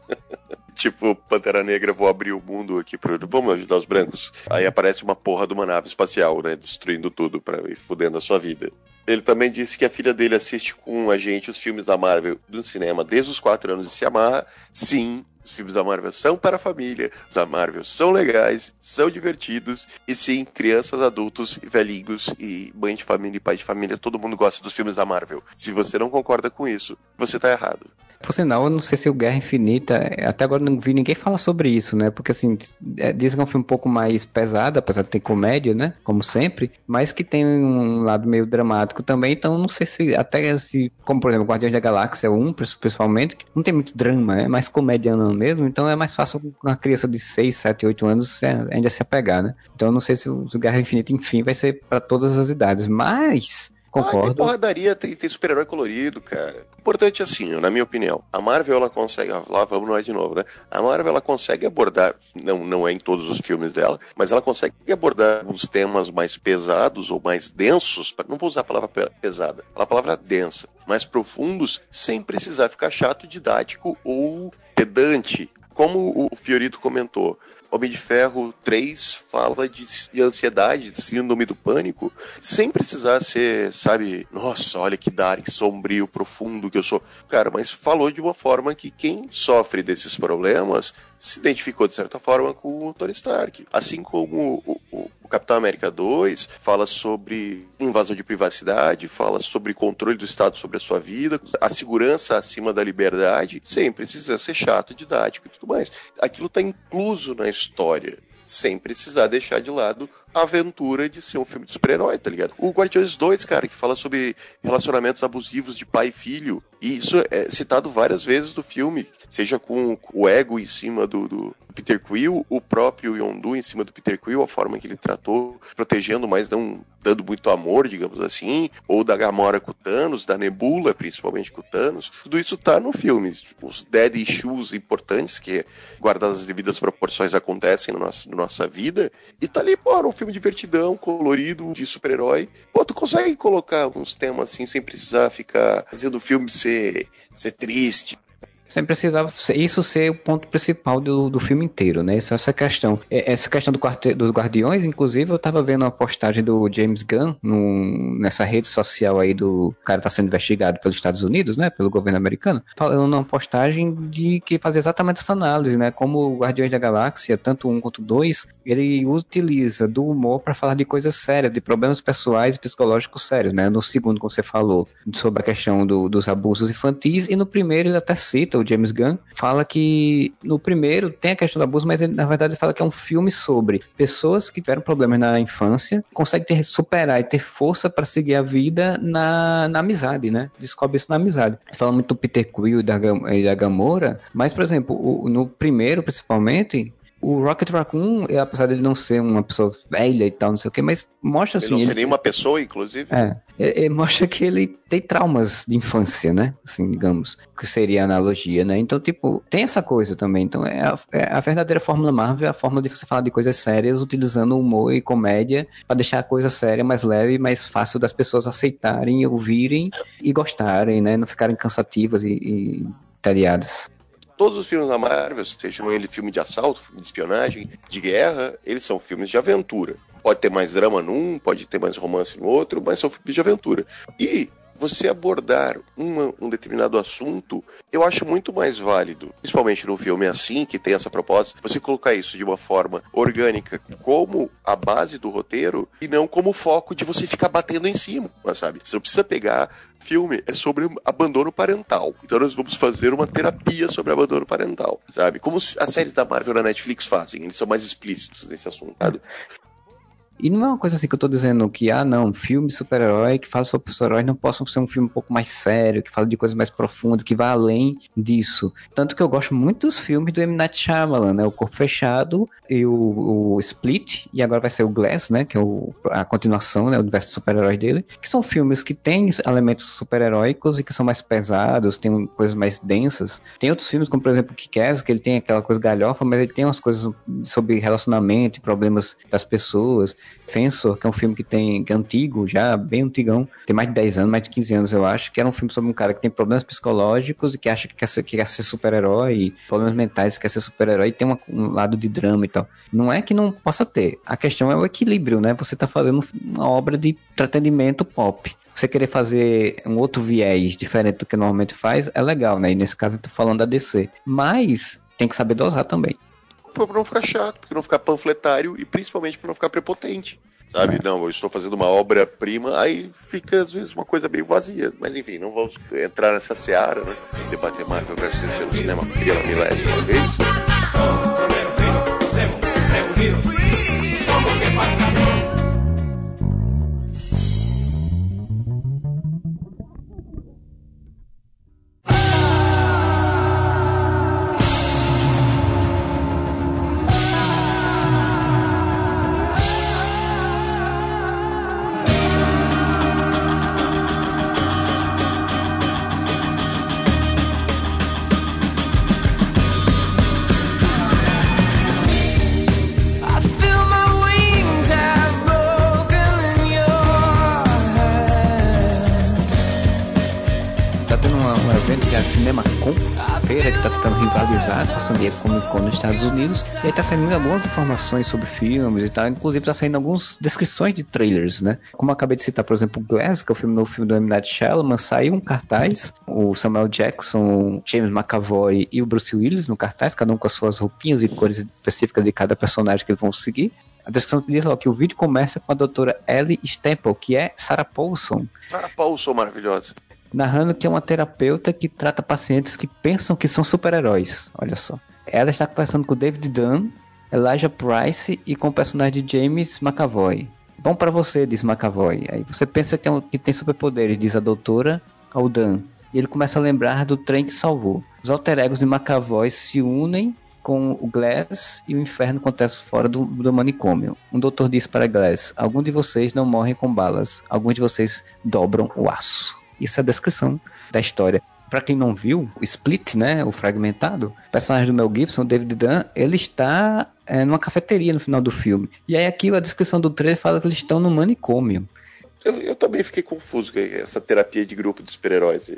tipo, Pantera Negra, vou abrir o mundo aqui para vamos ajudar os brancos. Aí aparece uma porra de uma nave espacial, né, destruindo tudo para ir fudendo a sua vida. Ele também disse que a filha dele assiste com a gente os filmes da Marvel do cinema desde os quatro anos e se amarra. Sim, os filmes da Marvel são para a família, os da Marvel são legais, são divertidos, e sim, crianças, adultos, velhinhos e mãe de família e pai de família, todo mundo gosta dos filmes da Marvel. Se você não concorda com isso, você tá errado. Por sinal, eu não sei se o Guerra Infinita, até agora não vi ninguém falar sobre isso, né? Porque assim, é, dizem que é um filme um pouco mais pesado, apesar de ter comédia, né? Como sempre, mas que tem um lado meio dramático também, então não sei se, até se, como por exemplo, Guardiões da Galáxia 1, principalmente, que não tem muito drama, é mais comediano mesmo, então é mais fácil uma criança de 6, 7, 8 anos ainda se apegar, né? Então eu não sei se o Guerra Infinita, enfim, vai ser para todas as idades, mas Concordo. Ah, tem porradaria, tem, tem super-herói colorido, cara. Importante assim, na minha opinião. A Marvel, ela consegue. Lá vamos nós de novo, né? A Marvel, ela consegue abordar. Não, não é em todos os filmes dela, mas ela consegue abordar uns temas mais pesados ou mais densos. Não vou usar a palavra pesada, a palavra densa. Mais profundos, sem precisar ficar chato, didático ou pedante. Como o Fiorito comentou, Homem de Ferro 3 fala de, de ansiedade, de síndrome do pânico, sem precisar ser, sabe, nossa, olha que dark, sombrio, profundo que eu sou. Cara, mas falou de uma forma que quem sofre desses problemas se identificou de certa forma com o Tony Stark. Assim como o, o, o Capitão América 2 fala sobre invasão de privacidade, fala sobre controle do Estado sobre a sua vida, a segurança acima da liberdade, sem precisar ser chato, didático e tudo mais. Aquilo está incluso na história sem precisar deixar de lado aventura de ser um filme de super-herói, tá ligado? O Guardiões 2, cara, que fala sobre relacionamentos abusivos de pai e filho, e isso é citado várias vezes no filme, seja com o ego em cima do, do Peter Quill, o próprio Yondu em cima do Peter Quill, a forma que ele tratou, protegendo, mas não dando muito amor, digamos assim, ou da Gamora com o Thanos, da Nebula, principalmente com o Thanos. Tudo isso tá no filme. Os dead issues importantes, que guardadas as devidas proporções acontecem na nossa, nossa vida, e tá ali, pô, um filme divertidão, colorido, de super-herói. Pô, tu consegue colocar uns temas assim, sem precisar ficar fazendo o filme ser, ser triste, sem precisar isso ser o ponto principal do, do filme inteiro, né? Essa, essa questão. É, essa questão do quarto, dos Guardiões, inclusive, eu tava vendo uma postagem do James Gunn nessa rede social aí do cara tá sendo investigado pelos Estados Unidos, né? Pelo governo americano, falando uma postagem de que fazia exatamente essa análise, né? Como o Guardiões da Galáxia, tanto um quanto dois, ele utiliza do humor para falar de coisas sérias, de problemas pessoais e psicológicos sérios, né? No segundo, como você falou, sobre a questão do, dos abusos infantis, e no primeiro ele até cita o James Gunn, fala que no primeiro tem a questão do abuso, mas ele, na verdade ele fala que é um filme sobre pessoas que tiveram problemas na infância, conseguem ter, superar e ter força para seguir a vida na, na amizade, né? Descobre isso na amizade. Fala muito do Peter Quill e da, e da Gamora, mas, por exemplo, o, no primeiro, principalmente, o Rocket Raccoon, apesar de ele não ser uma pessoa velha e tal, não sei o que, mas mostra assim. Ele não ser nenhuma pessoa, inclusive. É, é, é, mostra que ele tem traumas de infância, né? Assim, digamos, que seria a analogia, né? Então, tipo, tem essa coisa também. Então, é a, é a verdadeira fórmula Marvel, é a forma de você falar de coisas sérias utilizando humor e comédia para deixar a coisa séria mais leve e mais fácil das pessoas aceitarem, ouvirem e gostarem, né? Não ficarem cansativas e, e todos os filmes da Marvel, sejam ele filme de assalto, filme de espionagem, de guerra, eles são filmes de aventura. Pode ter mais drama num, pode ter mais romance no outro, mas são filmes de aventura. E você abordar um determinado assunto, eu acho muito mais válido, principalmente num filme assim, que tem essa proposta, você colocar isso de uma forma orgânica como a base do roteiro e não como foco de você ficar batendo em cima, sabe? Você não precisa pegar filme é sobre abandono parental. Então nós vamos fazer uma terapia sobre abandono parental, sabe? Como as séries da Marvel na Netflix fazem, eles são mais explícitos nesse assunto. Sabe? E não é uma coisa assim que eu tô dizendo que, ah, não, filme super-herói que fala sobre super-heróis não possam ser um filme um pouco mais sério, que fala de coisas mais profundas, que vá além disso. Tanto que eu gosto muito dos filmes do M. Night Shyamalan, né? O Corpo Fechado e o, o Split, e agora vai ser o Glass, né? Que é o, a continuação, né? O universo super-herói dele. Que são filmes que têm elementos super-heróicos e que são mais pesados, tem coisas mais densas. Tem outros filmes, como por exemplo o Kick-Ass, que ele tem aquela coisa galhofa, mas ele tem umas coisas sobre relacionamento e problemas das pessoas. Fensor, que é um filme que tem que é antigo, já bem antigão, tem mais de 10 anos, mais de 15 anos, eu acho, que era um filme sobre um cara que tem problemas psicológicos e que acha que quer ser, que ser super-herói, problemas mentais, que quer ser super-herói, e tem uma, um lado de drama e tal. Não é que não possa ter, a questão é o equilíbrio, né? Você tá fazendo uma obra de entretenimento pop você querer fazer um outro viés diferente do que normalmente faz, é legal, né? E nesse caso eu tô falando da DC. Mas tem que saber dosar também para não ficar chato, para não ficar panfletário e principalmente para não ficar prepotente. Sabe? É. Não, eu estou fazendo uma obra-prima, aí fica às vezes uma coisa meio vazia. Mas enfim, não vamos entrar nessa seara, né? Debater Marvel versus DC no cinema pela milésima vez. San Diego Comic Con nos Estados Unidos. E aí tá saindo algumas informações sobre filmes e tal. Inclusive tá saindo algumas descrições de trailers, né? Como eu acabei de citar, por exemplo, Glass, que é o filme novo filme do M. Night Shyamalan, saiu um cartaz. O Samuel Jackson, James McAvoy e o Bruce Willis no cartaz, cada um com as suas roupinhas e cores específicas de cada personagem que eles vão seguir. A descrição diz ó, que o vídeo começa com a doutora Ellie Stemple, que é Sarah Paulson. Sarah Paulson, maravilhosa narrando que é uma terapeuta que trata pacientes que pensam que são super-heróis. Olha só. Ela está conversando com David Dunn, Elijah Price e com o personagem de James McAvoy. Bom para você, diz McAvoy. Aí você pensa que, é um, que tem superpoderes, diz a doutora ao Dan. E ele começa a lembrar do trem que salvou. Os alter egos de McAvoy se unem com o Glass e o inferno acontece fora do, do manicômio. Um doutor diz para Glass: Alguns de vocês não morrem com balas, alguns de vocês dobram o aço. Isso é a descrição da história. Para quem não viu, o Split, né, o fragmentado, o personagem do Mel Gibson, David Dunn, ele está é, numa cafeteria no final do filme. E aí aqui a descrição do trailer fala que eles estão no manicômio. Eu, eu também fiquei confuso com essa terapia de grupo de super-heróis.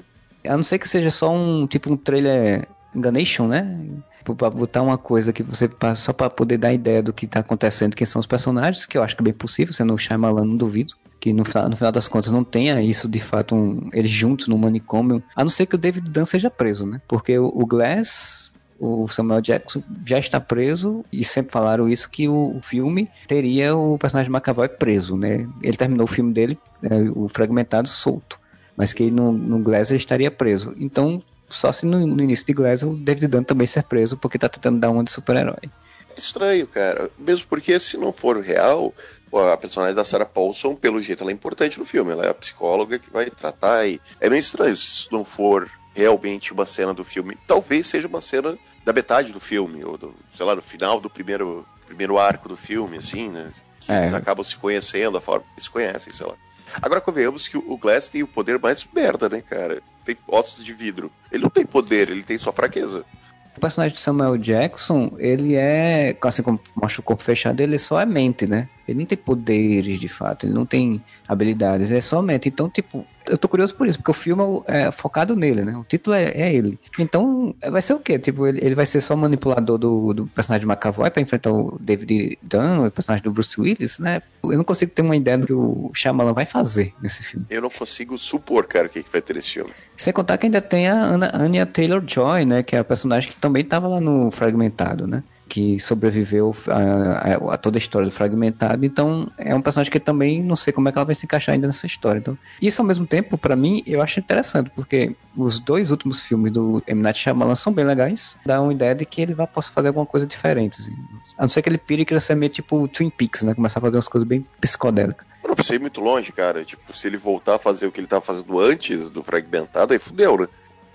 A não ser que seja só um tipo um trailer enganation, né? Tipo, pra botar uma coisa que você só para poder dar ideia do que tá acontecendo, quem são os personagens, que eu acho que é bem possível, sendo o Shyamalan, não duvido que no, no, final das contas não tenha isso de fato, um, eles juntos no manicômio, a não ser que o David Dunn seja preso, né? Porque o, o Glass, o Samuel Jackson já está preso e sempre falaram isso que o, o filme teria o personagem McAvoy preso, né? Ele terminou o filme dele, né, o fragmentado solto, mas que no, no Glass ele estaria preso. Então, só se no, no início de Glass o David Dunn também ser preso porque está tentando dar uma de super-herói estranho, cara. Mesmo porque se não for real, a personagem da Sarah Paulson, pelo jeito, ela é importante no filme. Ela é a psicóloga que vai tratar e é meio estranho se isso não for realmente uma cena do filme. Talvez seja uma cena da metade do filme, ou do, sei lá, no final do primeiro, primeiro arco do filme, assim, né? Que é. eles acabam se conhecendo, a forma que se conhecem, sei lá. Agora convenhamos que o Glass tem o poder mais merda, né, cara? Tem ossos de vidro. Ele não tem poder, ele tem só fraqueza. O personagem de Samuel Jackson, ele é, assim como mostra o corpo fechado, ele só é mente, né? Ele não tem poderes de fato, ele não tem habilidades, é somente. Então, tipo, eu tô curioso por isso, porque o filme é focado nele, né? O título é, é ele. Então, vai ser o quê? Tipo, ele, ele vai ser só manipulador do, do personagem de McAvoy pra enfrentar o David Dunn, o personagem do Bruce Willis, né? Eu não consigo ter uma ideia do que o Shyamalan vai fazer nesse filme. Eu não consigo supor, cara, o que, que vai ter nesse filme. Sem contar que ainda tem a Anna, Anya Taylor-Joy, né? Que é a personagem que também tava lá no Fragmentado, né? Que sobreviveu a, a, a, toda a história do Fragmentado. Então, é um personagem que também não sei como é que ela vai se encaixar ainda nessa história. Então, isso ao mesmo tempo, para mim, eu acho interessante, porque os dois últimos filmes do M. Night Shyamalan são bem legais. Dá uma ideia de que ele vai possa fazer alguma coisa diferente. Assim. A não ser que ele pire e queira ser meio tipo Twin Peaks, né? Começar a fazer umas coisas bem psicodélicas. Não precisa ir muito longe, cara. Tipo, se ele voltar a fazer o que ele tava fazendo antes do Fragmentado, aí fudeu, né?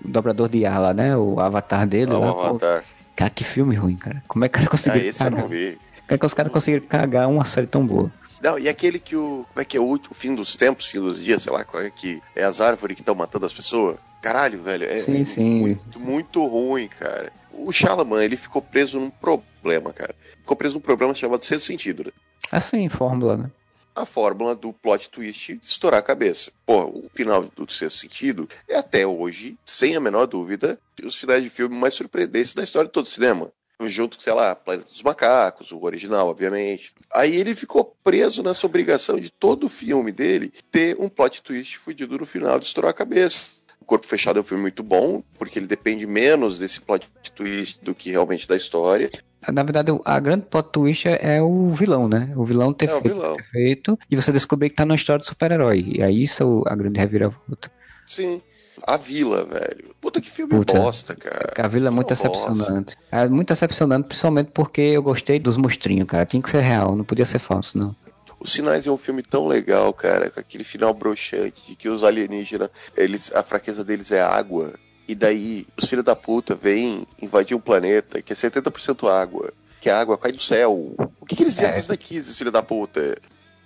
O dobrador de ala, né? O avatar dele. Ah, lá, o avatar. Pô, Cara, que filme ruim, cara. Como é que o cara conseguiu ah, esse cagar? eu não vi. Como é que os caras conseguiram cagar uma série tão boa? Não, e aquele que o. Como é que é o, o fim dos tempos, fim dos dias, sei lá, qual é que. É as árvores que estão matando as pessoas? Caralho, velho. É, sim, sim. Muito, muito ruim, cara. O Shalaman, ele ficou preso num problema, cara. Ficou preso num problema chamado sexto sentido, né? Assim, fórmula, né? A fórmula do plot twist de estourar a cabeça. Pô, o final do sexto sentido é até hoje, sem a menor dúvida, os finais de filme mais surpreendentes da história de todo o cinema junto com, sei lá, Planeta dos Macacos, o original, obviamente. Aí ele ficou preso nessa obrigação de todo o filme dele ter um plot twist fudido no final de estourar a cabeça. O Corpo Fechado é um filme muito bom, porque ele depende menos desse plot twist do que realmente da história. Na verdade, a grande plot twist é o vilão, né? O vilão ter, é feito, vilão. ter feito, e você descobrir que tá numa história de super-herói. E aí isso é a grande reviravolta. Sim. A Vila, velho. Puta que filme Puta, bosta, cara. A Vila é muito decepcionante. É muito decepcionante, principalmente porque eu gostei dos monstrinhos, cara. Tinha que ser real, não podia ser falso, não. Os Sinais é um filme tão legal, cara, com aquele final broxante de que os alienígenas, eles, a fraqueza deles é água. E daí os filhos da puta vêm invadir um planeta que é 70% água. Que a água cai do céu. O que, que eles vieram é. daqui, esses filhos da puta?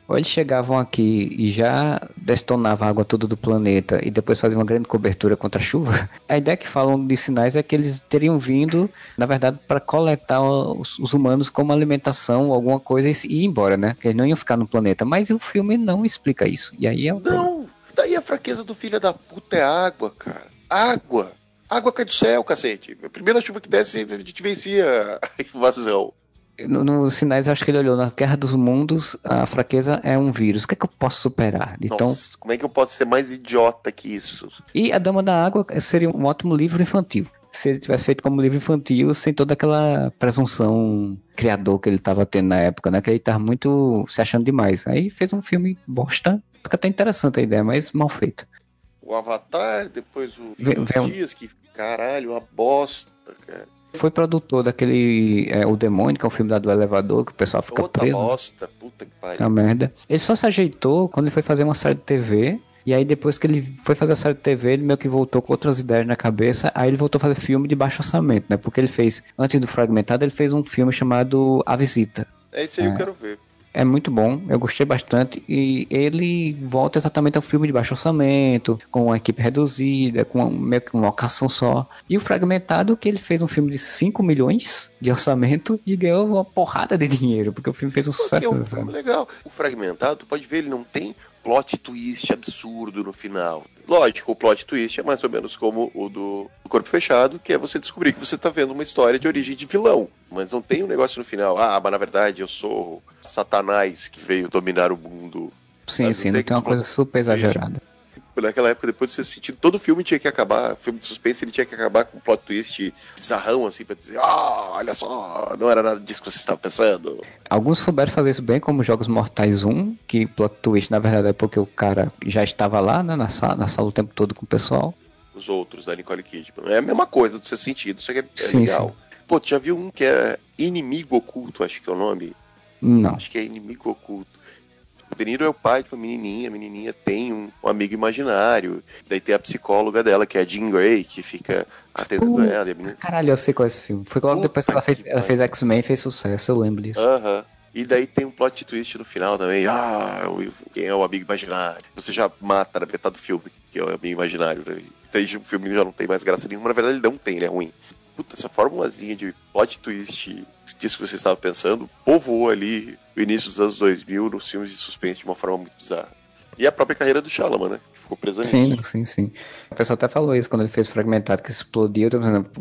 Ou eles chegavam aqui e já destonavam a água toda do planeta e depois faziam uma grande cobertura contra a chuva. A ideia que falam de sinais é que eles teriam vindo, na verdade, para coletar os, os, humanos como alimentação ou alguma coisa e ir embora, né? Que eles não iam ficar no planeta. Mas o filme não explica isso. E aí é um Não! Daí a fraqueza do filho da puta é água, cara. Água! Água cai do céu, cacete. A primeira chuva que desce, a gente vencia a invasão nos no sinais, acho que ele olhou nas guerras dos mundos, a fraqueza é um vírus. O que é que eu posso superar? Então, Nossa, como é que eu posso ser mais idiota que isso? E A Dama da Água seria um ótimo livro infantil. Se ele tivesse feito como livro infantil, sem toda aquela presunção criador que ele estava tendo na época, né? Que ele estava muito se achando demais. Aí fez um filme bosta. Fica até interessante a ideia, mas mal feito. O Avatar, depois o Vem, Dias, que caralho, uma bosta, cara. Foi produtor daquele é, O Demônio, que é um filme lá do elevador, que o pessoal fica Outra preso. bosta, puta que pariu. É uma merda. Ele só se ajeitou quando ele foi fazer uma série de TV. E aí depois que ele foi fazer a série de TV, ele meio que voltou com outras ideias na cabeça. Aí ele voltou a fazer filme de baixo orçamento, né? Porque ele fez, antes do Fragmentado, ele fez um filme chamado A Visita. É isso aí é. eu quero ver é muito bom, eu gostei bastante. E ele volta exatamente ao filme de baixo orçamento, com uma equipe reduzida, com meio que uma locação só. E o Fragmentado, que ele fez um filme de 5 milhões de orçamento e ganhou uma porrada de dinheiro, porque o filme fez um sucesso. É um filme legal. O Fragmentado, tu pode ver, ele não tem plot twist absurdo no final. Lógico, o plot twist é mais ou menos como o do, Corpo Fechado, que é você descobrir que você está vendo uma história de origem de vilão. Mas não tem um negócio no final, ah, mas na verdade eu sou Satanás que veio dominar o mundo. Sim, não sim, tem não tem uma coisa super exagerada naquela época, depois de você assistir, todo filme tinha que acabar, filme de suspense, ele tinha que acabar com um plot twist bizarrão, assim, pra dizer, oh, olha só, não era nada disso que você estava pensando. Alguns souberam fazer isso bem, como Jogos Mortais 1, que plot twist, na verdade, é porque o cara já estava lá, né, na sala, na sala o tempo todo com o pessoal. Os outros, da Nicole Kidman. É a mesma coisa do seu sentido, isso aqui é, é sim, legal. Sim. Pô, tu já viu um que é Inimigo Oculto, acho que é o nome? Não. Acho que é Inimigo Oculto. O De Niro é o pai de uma menininha, a menininha tem um, um, amigo imaginário. Daí tem a psicóloga dela, que é a Jean Grey, que fica atendendo uh, ela. Menina... Caralho, eu sei qual é esse filme. Foi logo depois que ela fez, ela fez X-Men e fez sucesso, eu lembro disso. Aham. Uh -huh. E daí tem um plot twist no final também. Ah, quem é o amigo imaginário? Você já mata na metade do filme que é o amigo imaginário. Né? Então o filme já não tem mais graça nenhuma. Na verdade, ele não tem, ele é ruim. Puta, essa formulazinha de plot twist disso que você estava pensando, povoou ali o início dos anos 2000 nos filmes de suspense de uma forma muito bizarra. E a própria carreira do Shyamalan, né? Que ficou presa Sim, nisso. sim, sim. O pessoal até falou isso quando ele fez Fragmentado, que explodiu,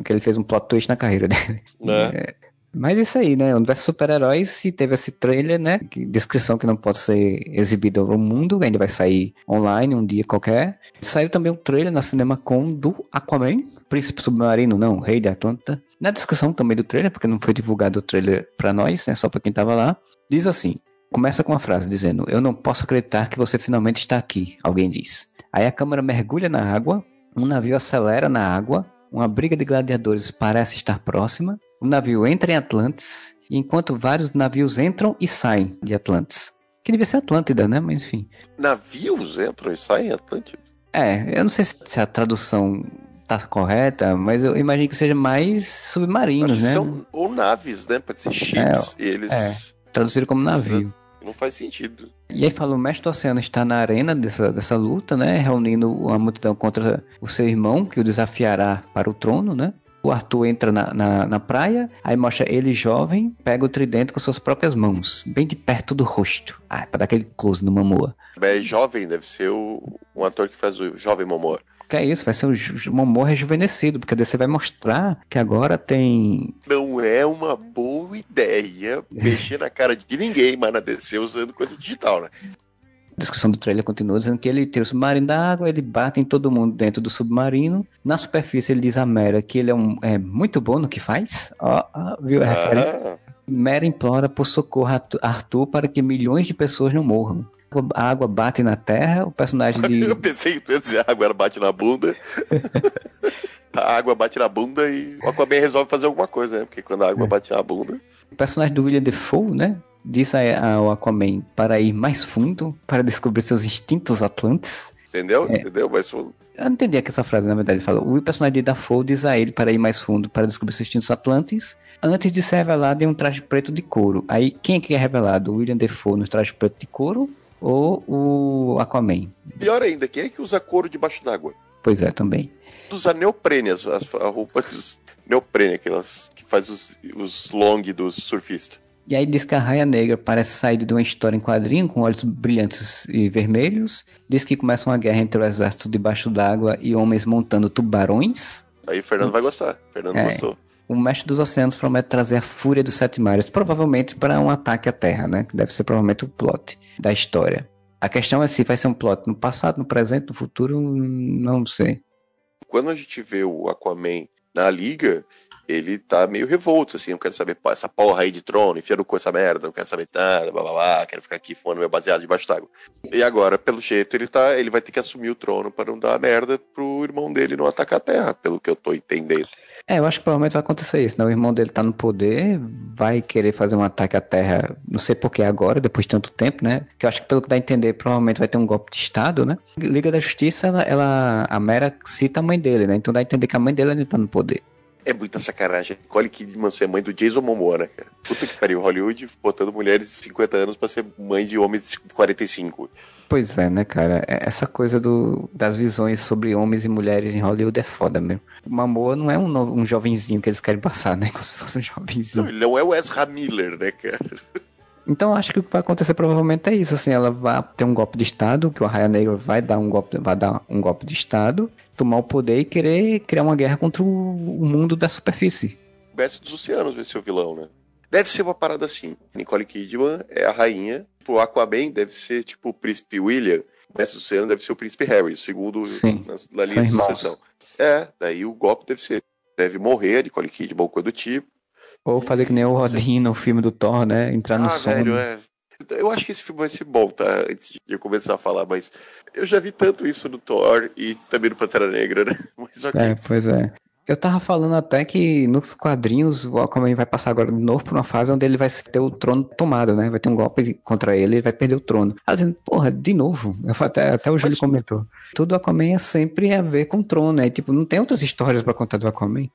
que ele fez um plot twist na carreira dele. Né? É, Mas isso aí, né? O universo super-heróis, e teve esse trailer, né? Que, descrição que não pode ser exibida ao mundo, ainda vai sair online um dia qualquer. Saiu também um trailer na CinemaCon do Aquaman, Príncipe Submarino, não, Rei da Atlanta. Na descrição também do trailer, porque não foi divulgado o trailer pra nós, né? Só pra quem tava lá. Diz assim: começa com uma frase dizendo: Eu não posso acreditar que você finalmente está aqui, alguém diz. Aí a câmera mergulha na água, um navio acelera na água, uma briga de gladiadores parece estar próxima, o navio entra em Atlantis, enquanto vários navios entram e saem de Atlantis. Que devia ser Atlântida, né? Mas enfim. Navios entram e saem em Atlântida. É, eu não sei se a tradução tá correta, mas eu imagino que seja mais submarinos, né? são ou naves, né? Pode ser chips. e eles. Traduzido como navio. Não faz sentido. E aí fala, o mestre do oceano está na arena dessa, dessa luta, né? Reunindo uma multidão contra o seu irmão, que o desafiará para o trono, né? O Arthur entra na, na, na praia, aí mostra ele jovem, pega o tridente com suas próprias mãos, bem de perto do rosto. Ah, pra dar aquele close no Momoa. É jovem, deve ser o, um ator que faz o jovem Momoa. Que é isso, vai ser o Ju- Momoa rejuvenescido, porque a DC vai mostrar que agora tem... Não é uma boa ideia mexer na cara de ninguém, mas na DC usando coisa digital, né? A descrição do trailer continua dizendo que ele tira o submarino da água, ele bate em todo mundo dentro do submarino. Na superfície ele diz a Mera que ele é, um, é muito bom no que faz. Ó, ó, viu a referência? Ah, Mera implora por socorro a Arthur para que milhões de pessoas não morram. A água bate na terra, o personagem de. eu pensei que dizer a água bate na bunda. a água bate na bunda e o Aquaman resolve fazer alguma coisa, né? Porque quando a água É. bate na bunda. O personagem do William Defoe, né? Diz a- ao Aquaman para ir mais fundo, para descobrir seus instintos atlantes. Entendeu? É. Entendeu? Mas foi- Eu não entendi essa frase, na verdade, ele falou. O personagem de Dafoe diz a ele para ir mais fundo para descobrir seus instintos atlantes, antes de ser revelado em um traje preto de couro. Aí, quem é que é revelado? O William Defoe no traje preto de couro ou o Aquaman? Pior ainda, quem é que usa couro debaixo d'água? Pois é, também. Usa neoprene, as, as, a roupa dos neoprene, aquelas que faz os, os long dos surfistas. E aí diz que a Raia Negra parece sair de uma história em quadrinho com olhos brilhantes e vermelhos. Diz que começa uma guerra entre o exército debaixo d'água e homens montando tubarões. Aí o Fernando vai gostar. O Fernando É. gostou. O mestre dos oceanos promete trazer a fúria dos sete mares, provavelmente para um ataque à Terra, né? Que deve ser provavelmente o plot da história. A questão é se vai ser um plot no passado, no presente, no futuro, não sei. Quando a gente vê o Aquaman na liga, ele tá meio revolto, assim, eu quero saber pô, essa porra aí de trono, enfia no cu essa merda, não quero saber nada, blá blá blá, quero ficar aqui fumando meu baseado debaixo d'água. E agora, pelo jeito, ele tá, ele vai ter que assumir o trono para não dar merda pro irmão dele não atacar a terra, pelo que eu tô entendendo. É, eu acho que provavelmente vai acontecer isso, né? O irmão dele tá no poder, vai querer fazer um ataque à Terra, não sei por que agora, depois de tanto tempo, né? Que eu acho que pelo que dá a entender, provavelmente vai ter um golpe de Estado, né? Liga da Justiça, ela, ela a Mera cita a mãe dele, né? Então dá a entender que a mãe dele ainda tá no poder. É muita sacanagem. Nicole Kidman ser mãe do Jason Momoa, né, cara? Puta que pariu, Hollywood botando mulheres de 50 anos pra ser mãe de homens de 45. Pois é, né, cara? É- Essa coisa do, das visões sobre homens e mulheres em Hollywood é foda mesmo. O Mamoa não é um, no- um jovenzinho que eles querem passar, né? Como se fosse um Não, jovenzinho. ele não é o Ezra Miller, né, cara? Então acho que o que vai acontecer provavelmente é isso, assim, ela vai ter um golpe de Estado, que o Arraia Negra vai dar um golpe, vai dar um golpe de Estado, tomar o poder e querer criar uma guerra contra o, mundo da superfície. O Mestre dos Oceanos vai ser o vilão, né? Deve ser uma parada assim. Nicole Kidman é a rainha. O Aquaman deve ser tipo o príncipe William. O Mestre dos Oceanos deve ser o príncipe Harry, o segundo Sim. na, na linha de sucessão. É, daí o golpe deve ser. Deve morrer Nicole Kidman ou coisa do tipo. Ou fazer que nem o. Rodin no filme do Thor, né? Entrar no ah, sono. velho, é. Eu acho que esse filme vai ser bom, tá? Antes de eu começar a falar, mas eu já vi tanto isso no Thor e também no Pantera Negra, né? Mas ok. É, pois é. Eu tava falando até que nos quadrinhos o Aquaman vai passar agora de novo por uma fase onde ele vai ter o trono tomado, né? Vai ter um golpe contra ele e vai perder o trono. Ah, dizendo, porra, de novo. Até, até o Júlio Mas- comentou. Tudo Aquaman é sempre a ver com o trono, né? Tipo, não tem outras histórias pra contar do Aquaman.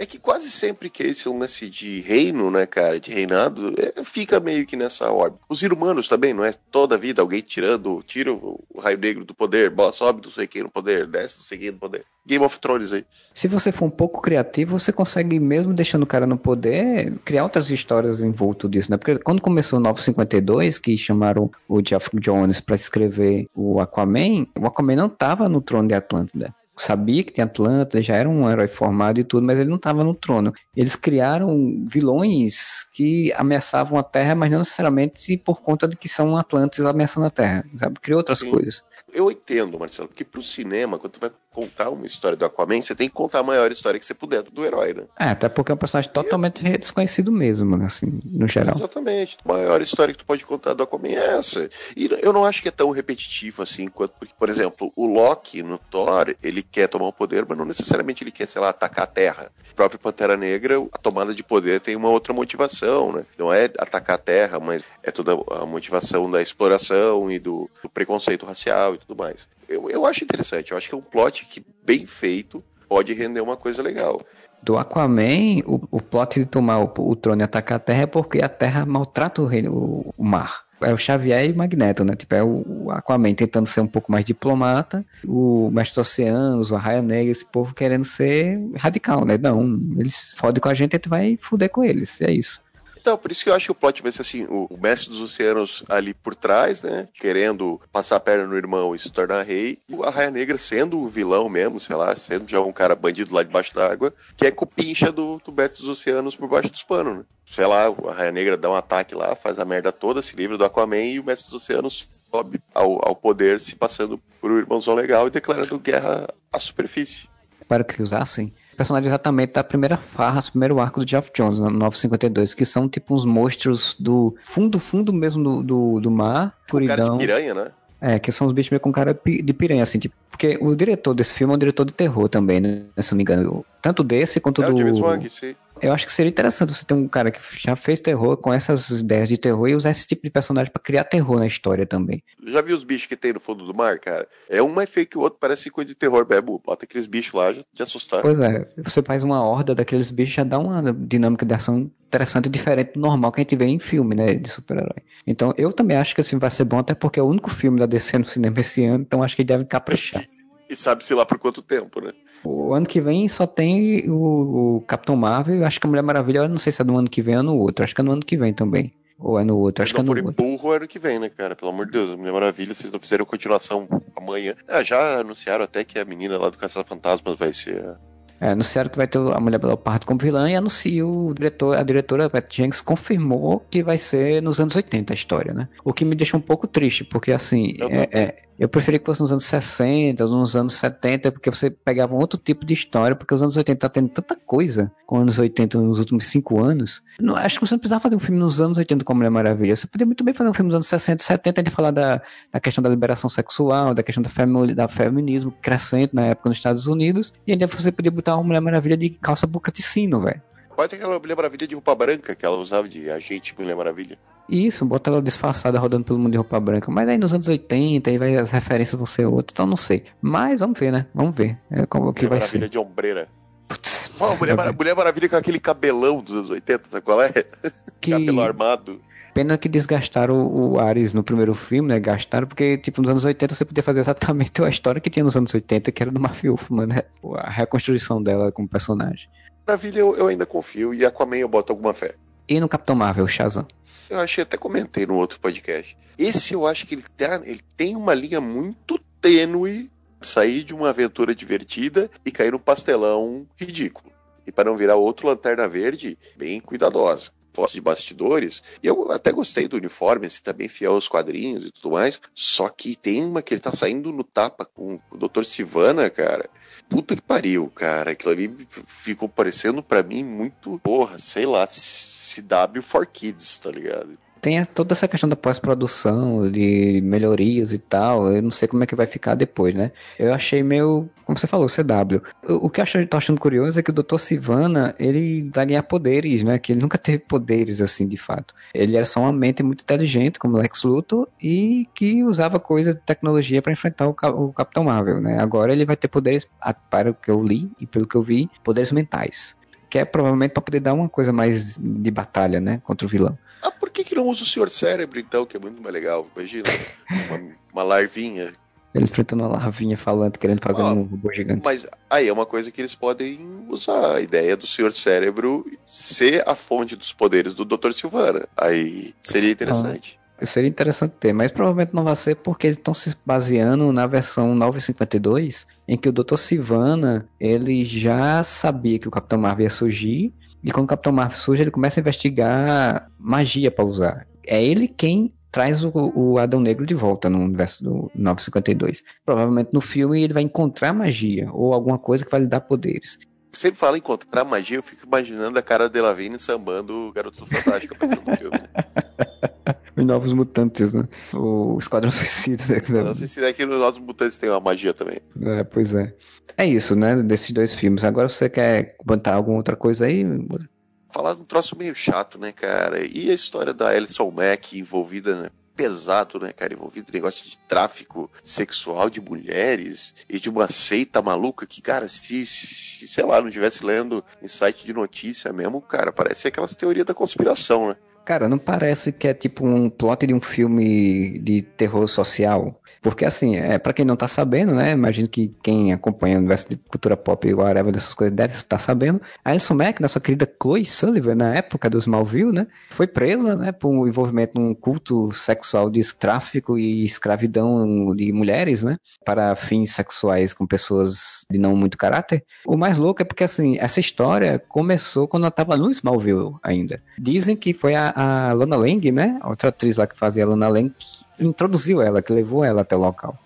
É que quase sempre que esse lance de reino, né, cara, de reinado, é, fica meio que nessa ordem. Os inumanos também, não é? Toda vida alguém tirando, tira o, raio negro do poder, sobe não sei quem no poder, desce não sei quem no poder. Game of Thrones aí. Se você for um pouco criativo, você consegue, mesmo deixando o cara no poder, criar outras histórias envolto disso, né? Porque quando começou o 952, que chamaram o Jeff Jones para escrever o Aquaman, o Aquaman não tava no trono de Atlântida sabia que tinha Atlanta, já era um herói formado e tudo, mas ele não estava no trono. Eles criaram vilões que ameaçavam a Terra, mas não necessariamente por conta de que são Atlantes ameaçando a Terra, sabe? Criou outras Sim. coisas. Eu entendo, Marcelo, porque pro cinema, quando tu vai contar uma história do Aquaman, você tem que contar a maior história que você puder do, do herói, né? É, até porque é um personagem totalmente desconhecido mesmo, né, assim, no geral. Exatamente. A maior história que tu pode contar do Aquaman é essa. E eu não acho que é tão repetitivo assim, quanto, porque, por exemplo, o Loki no Thor, ele quer tomar o poder, mas não necessariamente ele quer, sei lá, atacar a Terra. O próprio Pantera Negra, a tomada de poder tem uma outra motivação, né? Não é atacar a Terra, mas é toda a motivação da exploração e do, do preconceito racial e tudo mais eu, eu acho interessante. Eu acho que é um plot que, bem feito, pode render uma coisa legal. Do Aquaman, o, o plot de tomar o, o trono e atacar a Terra é porque a Terra maltrata o, reino, o, o mar. É o Xavier e Magneto, né? Tipo, é o Aquaman tentando ser um pouco mais diplomata, o Mestre Oceanos, o Arraia Negra, esse povo querendo ser radical, né? Não, eles fodem com a gente, a gente vai fuder com eles, é isso. Então, por isso que eu acho que o plot vai ser assim: o, o mestre dos oceanos ali por trás, né? Querendo passar a perna no irmão e se tornar rei. E o Arraia Negra sendo o vilão mesmo, sei lá, sendo já um cara bandido lá debaixo d'água, que é cupincha do, do mestre dos oceanos por baixo dos panos, né? Sei lá, o Arraia Negra dá um ataque lá, faz a merda toda, se livra do Aquaman e o mestre dos oceanos sobe ao, ao poder, se passando por um irmãozão legal e declarando guerra à superfície. Para que usassem personagem exatamente da primeira farra, do primeiro arco do Geoff Jones, no 952, que são tipo uns monstros do fundo, fundo mesmo do, do, do mar, escuridão. Cara de piranha, né? É, que são os bichos meio com cara de piranha, assim, tipo, porque o diretor desse filme é um diretor de terror também, né? Se não me engano. Tanto desse quanto é, do. O Wang, sim. Eu acho que seria interessante você ter um cara que já fez terror com essas ideias de terror e usar esse tipo de personagem para criar terror na história também. Já viu os bichos que tem no fundo do mar, cara? É um mais feio que o outro, parece coisa de terror bebo. Bota aqueles bichos lá de, de assustar. Pois é, você faz uma horda daqueles bichos já dá uma dinâmica de ação interessante e diferente do normal que a gente vê em filme, né, de super-herói. Então eu também acho que esse filme vai ser bom, até porque é o único filme da DC no cinema esse ano, então acho que ele deve caprichar. e sabe-se lá por quanto tempo, né? O ano que vem só tem o, o Capitão Marvel. Acho que a Mulher Maravilha, eu não sei se é no ano que vem ou no outro. Acho que é no ano que vem também. Ou é no outro? Acho que é no outro. burro é ano que vem, né, cara? Pelo amor de Deus, Mulher Maravilha, vocês não fizeram continuação amanhã. Ah, já anunciaram até que a menina lá do Caçador Fantasmas vai ser é, anunciaram que vai ter a Mulher Leopardo como vilã e anuncia o diretor, a diretora Pat Jenks confirmou que vai ser nos anos 80 a história, né? O que me deixa um pouco triste, porque assim, é, é, eu preferi que fosse nos anos 60, nos anos 70, porque você pegava um outro tipo de história, porque os anos 80 tá tendo tanta coisa com os anos 80 nos últimos cinco anos. Não, acho que você não precisava fazer um filme nos anos 80 com a Mulher Maravilha. Você podia muito bem fazer um filme nos anos 60, 70 de falar da, da questão da liberação sexual, da questão da, femi da feminismo crescente na época nos Estados Unidos, e ainda você podia botar uma Mulher Maravilha de calça boca de sino, velho. Pode ter aquela Mulher Maravilha de roupa branca que ela usava de agente Mulher Maravilha. Isso, bota ela disfarçada rodando pelo mundo de roupa branca. Mas aí nos anos 80, aí vai, as referências vão ser outras, então não sei. Mas vamos ver, né? Vamos ver é, como que vai Maravilha ser. de ombreira. Putz, Mulher, Mulher Maravilha com aquele cabelão dos anos 80, sabe qual é? Que... Cabelo armado. Pena que desgastaram o, o Ares no primeiro filme, né? Gastaram, porque, tipo, nos anos 80 você podia fazer exatamente a história que tinha nos anos 80, que era do mafioso, mano. Né? A reconstrução dela como personagem. Maravilha eu, eu ainda confio, e Aquaman eu boto alguma fé. E no Capitão Marvel, Shazam? Eu achei até comentei no outro podcast. Esse eu acho que ele, tá, ele tem uma linha muito tênue sair de uma aventura divertida e cair num pastelão ridículo. E para não virar outro Lanterna Verde, bem cuidadosa. Foto de bastidores. E eu até gostei do uniforme, assim, tá bem fiel aos quadrinhos e tudo mais. Só que tem uma que ele tá saindo no tapa com o Dr. Sivana, cara. Puta que pariu, cara. Aquilo ali ficou parecendo para mim muito, porra, sei lá, CW for Kids, tá ligado? Tem toda essa questão da pós-produção, de melhorias e tal. Eu não sei como é que vai ficar depois, né? Eu achei meio, como você falou, CW. O que eu tô achando curioso é que o Dr. Sivana, ele vai ganhar poderes, né? Que ele nunca teve poderes assim, de fato. Ele era só uma mente muito inteligente, como Lex Luthor, e que usava coisas de tecnologia para enfrentar o, o Capitão Marvel, né? Agora ele vai ter poderes, para o que eu li e pelo que eu vi, poderes mentais. Quer provavelmente para poder dar uma coisa mais de batalha, né? Contra o vilão. Ah, por que, que não usa o Senhor Cérebro, então, que é muito mais legal? Imagina, uma, uma larvinha. Ele enfrentando uma larvinha falando, querendo fazer um robô gigante. Mas aí é uma coisa que eles podem usar. A ideia do Senhor Cérebro ser a fonte dos poderes do Dr. Silvana. Aí seria interessante. Ah, seria interessante ter, mas provavelmente não vai ser porque eles estão se baseando na versão 952, em que o Dr. Silvana, ele já sabia que o Capitão Marvel ia surgir, e quando o Capitão Marvel surge, ele começa a investigar magia para usar. É ele quem traz o, o, Adão Negro de volta no universo do 952. Provavelmente no filme ele vai encontrar magia ou alguma coisa que vai lhe dar poderes. Sempre fala encontrar magia, eu fico imaginando a cara de Delavigne sambando o Garoto Fantástico aparecendo no filme. Os Novos Mutantes, né? O Esquadrão Suicida. Né? Esquadrão Suicida é que nos Novos Mutantes tem uma magia também. É, pois é. É isso, né? Desses dois filmes. Agora você quer botar alguma outra coisa aí? falar de um troço meio chato, né, cara? E a história da Alison Mack envolvida, né? pesado, né, cara? Envolvido em negócio de tráfico sexual de mulheres e de uma seita maluca que, cara, se, se sei lá, não estivesse lendo em site de notícia mesmo, cara, parece aquelas teorias da conspiração, né? Cara, não parece que é tipo um plot de um filme de terror social? Porque, assim, é, para quem não tá sabendo, né? Imagino que quem acompanha o universo de cultura pop e whatever dessas coisas deve estar sabendo. A Alison Mack, nossa querida Chloe Sullivan, na época dos Smallville, né? Foi presa, né? Por envolvimento num culto sexual de tráfico e escravidão de mulheres, né? Para fins sexuais com pessoas de não muito caráter. O mais louco é porque, assim, essa história começou quando ela tava no Smallville ainda. Dizem que foi a, a Lana Lang, né? Outra atriz lá que fazia a Lana Lang, introduziu ela, que levou ela até o local.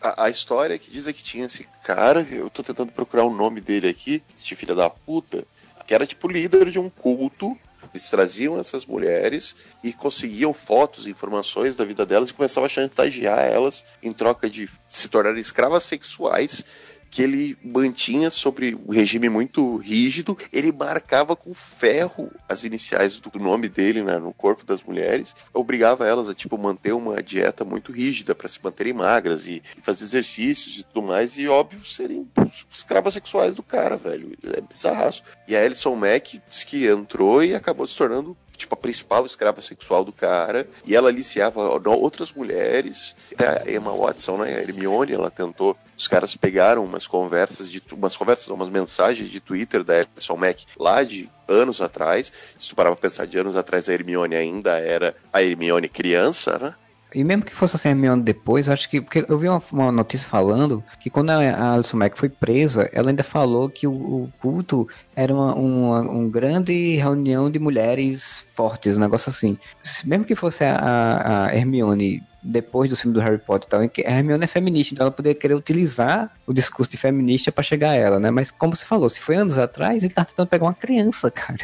A, a história que diz é que tinha esse cara, eu tô tentando procurar o nome dele aqui, esse filho da puta, que era tipo líder de um culto. Eles traziam essas mulheres e conseguiam fotos, informações da vida delas e começavam a chantagear elas em troca de se tornarem escravas sexuais que ele mantinha sobre um regime muito rígido, ele marcava com ferro as iniciais do nome dele né, no corpo das mulheres, obrigava elas a tipo manter uma dieta muito rígida para se manterem magras e, e, fazer exercícios e tudo mais, e óbvio serem escravas sexuais do cara, velho. É bizarraço. E a Alison Mack disse que entrou e acabou se tornando tipo, a principal escrava sexual do cara, e ela aliciava outras mulheres, a Emma Watson, né, a Hermione, ela tentou, os caras pegaram umas conversas, de umas conversas, umas mensagens de Twitter da Alison Mack lá de anos atrás, se tu parar pra pensar, de anos atrás a Hermione ainda era a Hermione criança, né, e mesmo que fosse a Hermione depois, acho que. Porque eu vi uma, uma, notícia falando que quando a Alison Mack foi presa, ela ainda falou que o, o culto era uma, uma, grande reunião de mulheres fortes, um negócio assim. Mesmo que fosse a, a Hermione depois do filme do Harry Potter e tal, que a Hermione é feminista, então ela poderia querer utilizar o discurso de feminista para chegar a ela, né? Mas como você falou, se foi anos atrás, ele tá tentando pegar uma criança, cara.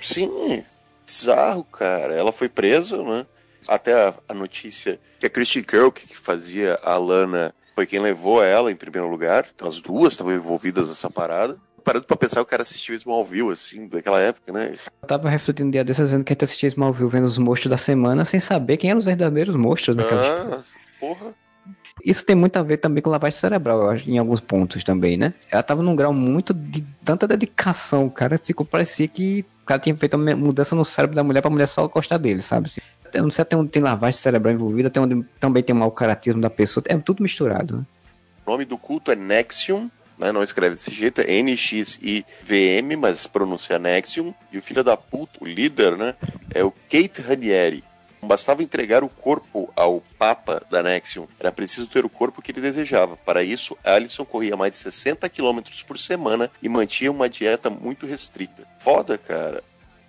Sim, bizarro, cara. Ela foi presa, né? Até a, notícia que a Christy Kirk, que fazia a Lana, foi quem levou ela em primeiro lugar. Então as duas estavam envolvidas nessa parada parando pra pensar, o cara assistiu Smallville, assim, daquela época, né? Eu tava refletindo um dia desses, dizendo que a gente assistia Smallville vendo os monstros da semana, sem saber quem eram os verdadeiros monstros naquela Ah, porra. Isso tem muito a ver também com lavagem cerebral, eu acho, em alguns pontos também, né? Ela tava num grau muito de tanta dedicação, cara, tipo, parecia que o cara tinha feito uma mudança no cérebro da mulher pra mulher só gostar dele, sabe? Eu não sei até onde tem lavagem cerebral envolvida, até onde também tem mau caratismo da pessoa, é tudo misturado, né? O nome do culto é Nexium, né? Não escreve desse jeito, é N-X-I-V-M, mas pronuncia Nexium. E o filho da puta, o líder, né? É o Kate Ranieri. Não bastava entregar o corpo ao Papa da Nexium, era preciso ter o corpo que ele desejava. Para isso, Alison corria mais de 60 quilômetros por semana e mantinha uma dieta muito restrita. Foda, cara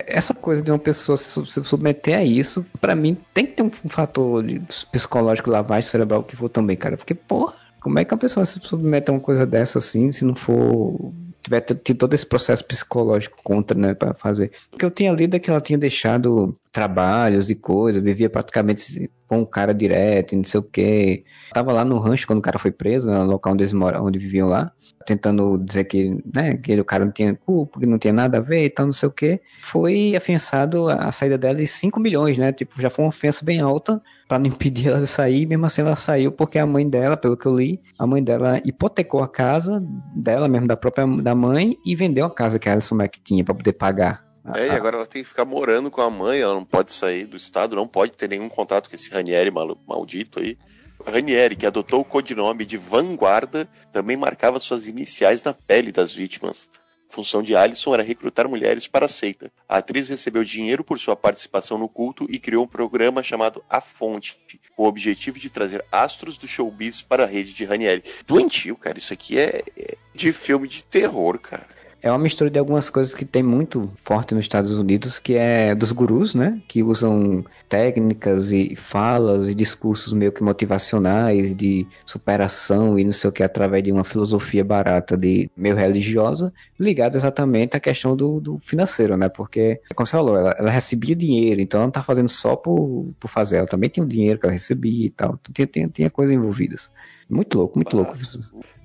essa coisa de uma pessoa se submeter a isso, para mim tem que ter um fator psicológico, lavagem cerebral que for também, cara. Porque, porra, como é que a pessoa se submete a uma coisa dessa assim, se não for tiver tido todo esse processo psicológico contra, né, para fazer. O que eu tinha lido é que ela tinha deixado trabalhos e coisas, vivia praticamente com o cara direto, não sei o que. Tava lá no rancho quando o cara foi preso, no local onde eles moram, onde viviam lá tentando dizer que, né, que o cara não tinha culpa, que não tinha nada a ver e tal, não sei o que, foi afiançado a saída dela de 5 milhões, né? Tipo, já foi uma ofensa bem alta para não impedir ela de sair, mesmo assim ela saiu porque a mãe dela, pelo que eu li, a mãe dela hipotecou a casa dela mesmo, da própria da mãe, e vendeu a casa que a Alison Mack tinha para poder pagar. É, e agora ela tem que ficar morando com a mãe, ela não pode sair do estado, não pode ter nenhum contato com esse Ranieri maldito aí. Ranieri, que adotou o codinome de Vanguarda, também marcava suas iniciais na pele das vítimas. Função de Alison era recrutar mulheres para a seita. A atriz recebeu dinheiro por sua participação no culto e criou um programa chamado A Fonte, com o objetivo de trazer astros do showbiz para a rede de Ranieri. Doentio, cara, isso aqui é, é de filme de terror, cara é uma mistura de algumas coisas que tem muito forte nos Estados Unidos, que é dos gurus, né? Que usam técnicas e falas e discursos meio que motivacionais de superação e não sei o que através de uma filosofia barata de meio religiosa, ligada exatamente à questão do, do financeiro, né? Porque, como você falou, ela, ela, recebia dinheiro, então ela não tá fazendo só por, por fazer, ela também tinha o dinheiro que ela recebia e tal, então tinha, tinha, tinha coisas envolvidas. Muito louco, muito louco.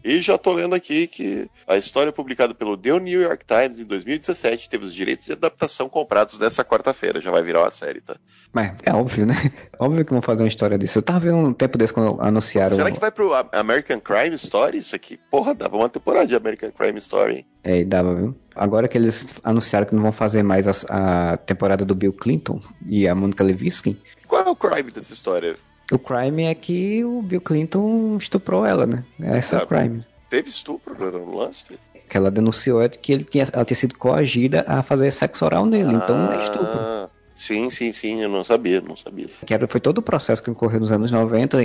E já tô lendo aqui que a história publicada pelo The New York Times em 2017 teve os direitos de adaptação comprados nessa quarta-feira. Já vai virar uma série, tá? Mas é óbvio, né? Óbvio que vão fazer uma história disso. Eu tava vendo um tempo desse quando anunciaram. Será que vai pro American Crime Story isso aqui? Porra, dava uma temporada de American Crime Story. É, dava, viu? Agora que eles anunciaram que não vão fazer mais a, a temporada do Bill Clinton e a Monica Lewinsky. Qual é o crime dessa história? O crime é que o Bill Clinton estuprou ela, né? Essa é o crime. Teve estupro no lance? Que ela denunciou que ele tinha, ela tinha sido coagida a fazer sexo oral nele, ah, então é estupro. Sim, sim, sim, eu não sabia, não sabia. Que foi todo o processo que ocorreu nos anos 90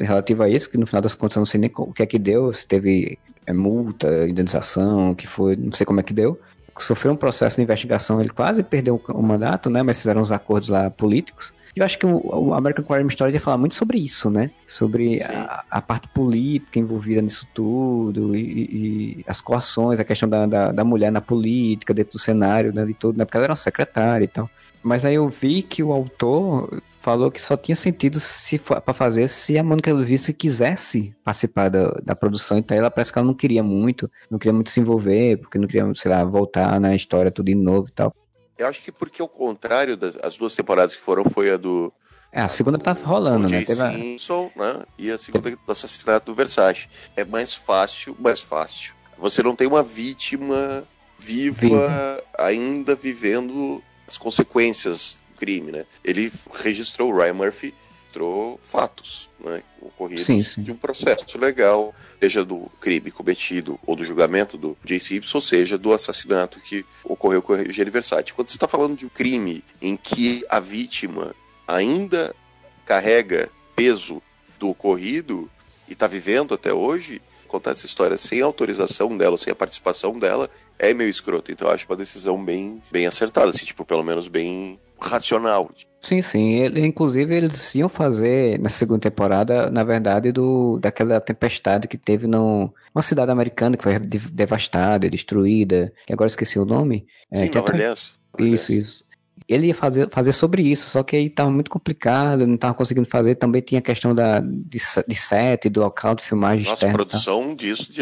relativo a isso, que no final das contas eu não sei nem o que é que deu, se teve é, multa, indenização, que foi, não sei como é que deu. Sofreu um processo de investigação, ele quase perdeu o mandato, né? Mas fizeram uns acordos lá políticos. Eu acho que o, American Crime Story ia falar muito sobre isso, né? Sobre a, a, parte política envolvida nisso tudo e, e as coações, a questão da, da, da, mulher na política, dentro do cenário, né? De tudo, né? Porque ela era uma secretária e tal. Mas aí eu vi que o autor falou que só tinha sentido se para fazer se a Mônica Lewinsky quisesse participar da, da produção. Então ela parece que ela não queria muito, não queria muito se envolver, porque não queria, sei lá, voltar na história tudo de novo e tal. Eu acho que porque o contrário das as duas temporadas que foram foi a do. É, a segunda tá rolando, né? Teve Simpson, né? E a segunda do assassinato do Versace. É mais fácil, mais fácil. Você não tem uma vítima viva, viva. ainda vivendo as consequências do crime, né? Ele registrou o Ryan Murphy registrou fatos né, ocorridos sim, sim. de um processo legal, seja do crime cometido ou do julgamento do J. Simpson, ou seja do assassinato que ocorreu com o Eugênio Versace. Quando você está falando de um crime em que a vítima ainda carrega peso do ocorrido e está vivendo até hoje, contar essa história sem autorização dela, sem a participação dela, é meio escroto. Então eu acho uma decisão bem, bem acertada, assim, tipo, pelo menos bem racional. Sim, sim. Ele, inclusive, eles iam fazer na segunda temporada, na verdade, do daquela tempestade que teve no, uma cidade americana que foi devastada, destruída, que agora esqueci o nome. É, sim, é, Nova Orleans. Isso, isso. Ele ia fazer, fazer sobre isso, só que aí estava muito complicado, não estava conseguindo fazer. Também tinha a questão da, de, de set, do local de filmagem Nossa, a produção tá? disso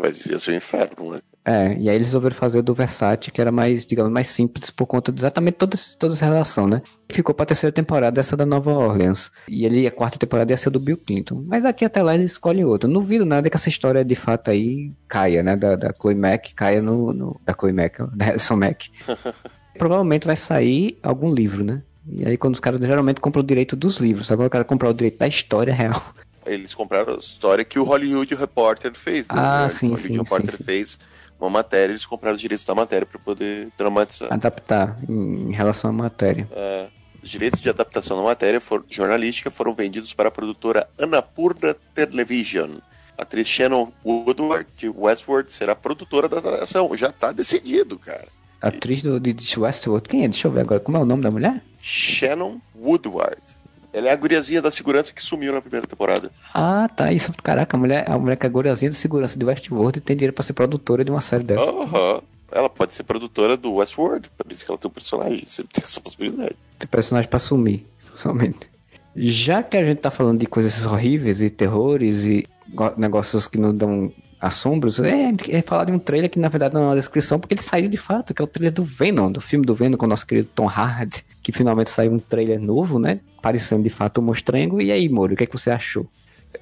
vai ser um inferno, né? É, e aí eles resolveram fazer do Versace, que era mais, digamos, mais simples por conta de exatamente toda, toda essa relação, né? Ficou pra terceira temporada essa da Nova Orleans. E ele, a quarta temporada ia ser do Bill Clinton. Mas aqui até lá ele escolhe outro. Não duvido nada que essa história de fato aí caia, né? Da, da Chloe Mack, caia no, no. Da Chloe Mack, da Harrison Mack. Provavelmente vai sair algum livro, né? E aí quando os caras geralmente compram o direito dos livros. Agora o cara comprar o direito da história real. Eles compraram a história que o Hollywood Reporter fez. Né? Ah, o sim, Hollywood sim, Reporter sim, sim. fez uma matéria, eles compraram os direitos da matéria para poder dramatizar. Adaptar em relação à matéria. É, os direitos de adaptação da matéria for, jornalística foram vendidos para a produtora Annapurna Television. A atriz Shannon Woodward de Westworld será produtora da atração. Já está decidido, cara. Atriz do, de Westworld, quem é? Deixa eu ver agora. Como é o nome da mulher? Shannon Woodward. Ela é a guriazinha da segurança que sumiu na primeira temporada. Ah, tá. Isso, caraca, a mulher, a mulher que é a guriazinha da segurança de Westworld tem dinheiro pra ser produtora de uma série dessa. Aham. Uhum. ela pode ser produtora do Westworld, por isso que ela tem um personagem, sempre tem essa possibilidade. Tem personagem pra sumir, somente. Já que a gente tá falando de coisas horríveis e terrores e negócios que não dão assombros, é, é falar de um trailer que na verdade não é uma descrição, porque ele saiu de fato, que é o trailer do Venom, do filme do Venom com o nosso querido Tom Hardy, que finalmente saiu um trailer novo, né? Parecendo de fato o um Mostrengo. E aí, Moro, o que, é que você achou?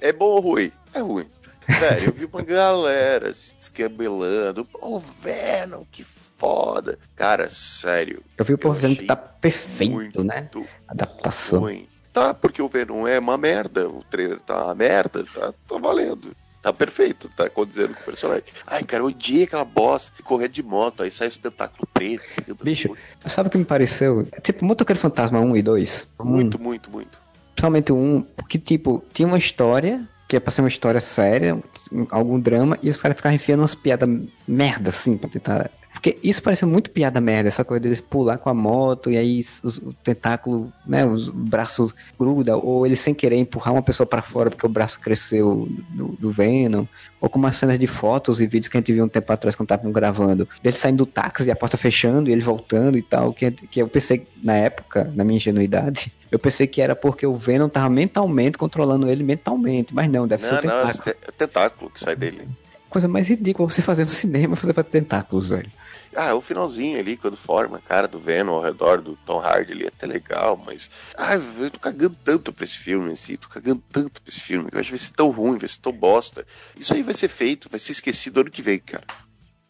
É bom ou ruim? É ruim. Velho, eu vi uma galera se descabelando. Pô, Venom, que foda. Cara, sério. Eu vi o povo dizendo que tá perfeito, né? Adaptação. Ruim. Tá, porque o Venom é uma merda. O trailer tá uma merda. Tá, tá valendo. Tá perfeito, tá condizendo com o personagem. Ai, cara, eu odiei aquela bosta de correr de moto, aí sai os tentáculos pretos. Bicho, sabe o que me pareceu? Tipo, Motoqueiro Fantasma 1 e 2. Muito, muito, muito. Principalmente o 1, porque, tipo, tinha uma história que é pra ser uma história séria, algum drama, e os caras ficavam enfiando umas piadas merda, assim, pra tentar porque isso parece muito piada merda, essa coisa deles pular com a moto e aí os, o tentáculo, né, os braços gruda, ou ele sem querer empurrar uma pessoa para fora porque o braço cresceu do, do Venom, ou como as cenas de fotos e vídeos que a gente viu um tempo atrás quando estavam gravando, dele saindo do táxi e a porta fechando e ele voltando e tal, que, que eu pensei na época, na minha ingenuidade, eu pensei que era porque o Venom tava mentalmente controlando ele mentalmente, mas não, deve não, ser o tentáculo. Não, é o tentáculo que sai dele. Coisa mais ridícula você fazer no cinema, você fazer tentáculos, velho. Ah, o finalzinho ali, quando forma a cara do Venom ao redor do Tom Hardy ali, é até legal, mas. Ah, eu tô cagando tanto pra esse filme em si, tô cagando tanto pra esse filme, eu acho que vai ser tão ruim, vai ser tão bosta. Isso aí vai ser feito, vai ser esquecido ano que vem, cara.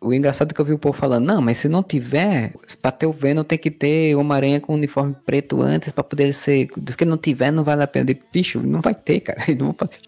O engraçado é que eu vi o povo falando, não, mas se não tiver, pra ter o Venom tem que ter Homem-Aranha com uniforme preto antes pra poder ser. Se não tiver, não vale a pena. Eu digo, bicho, não vai ter, cara.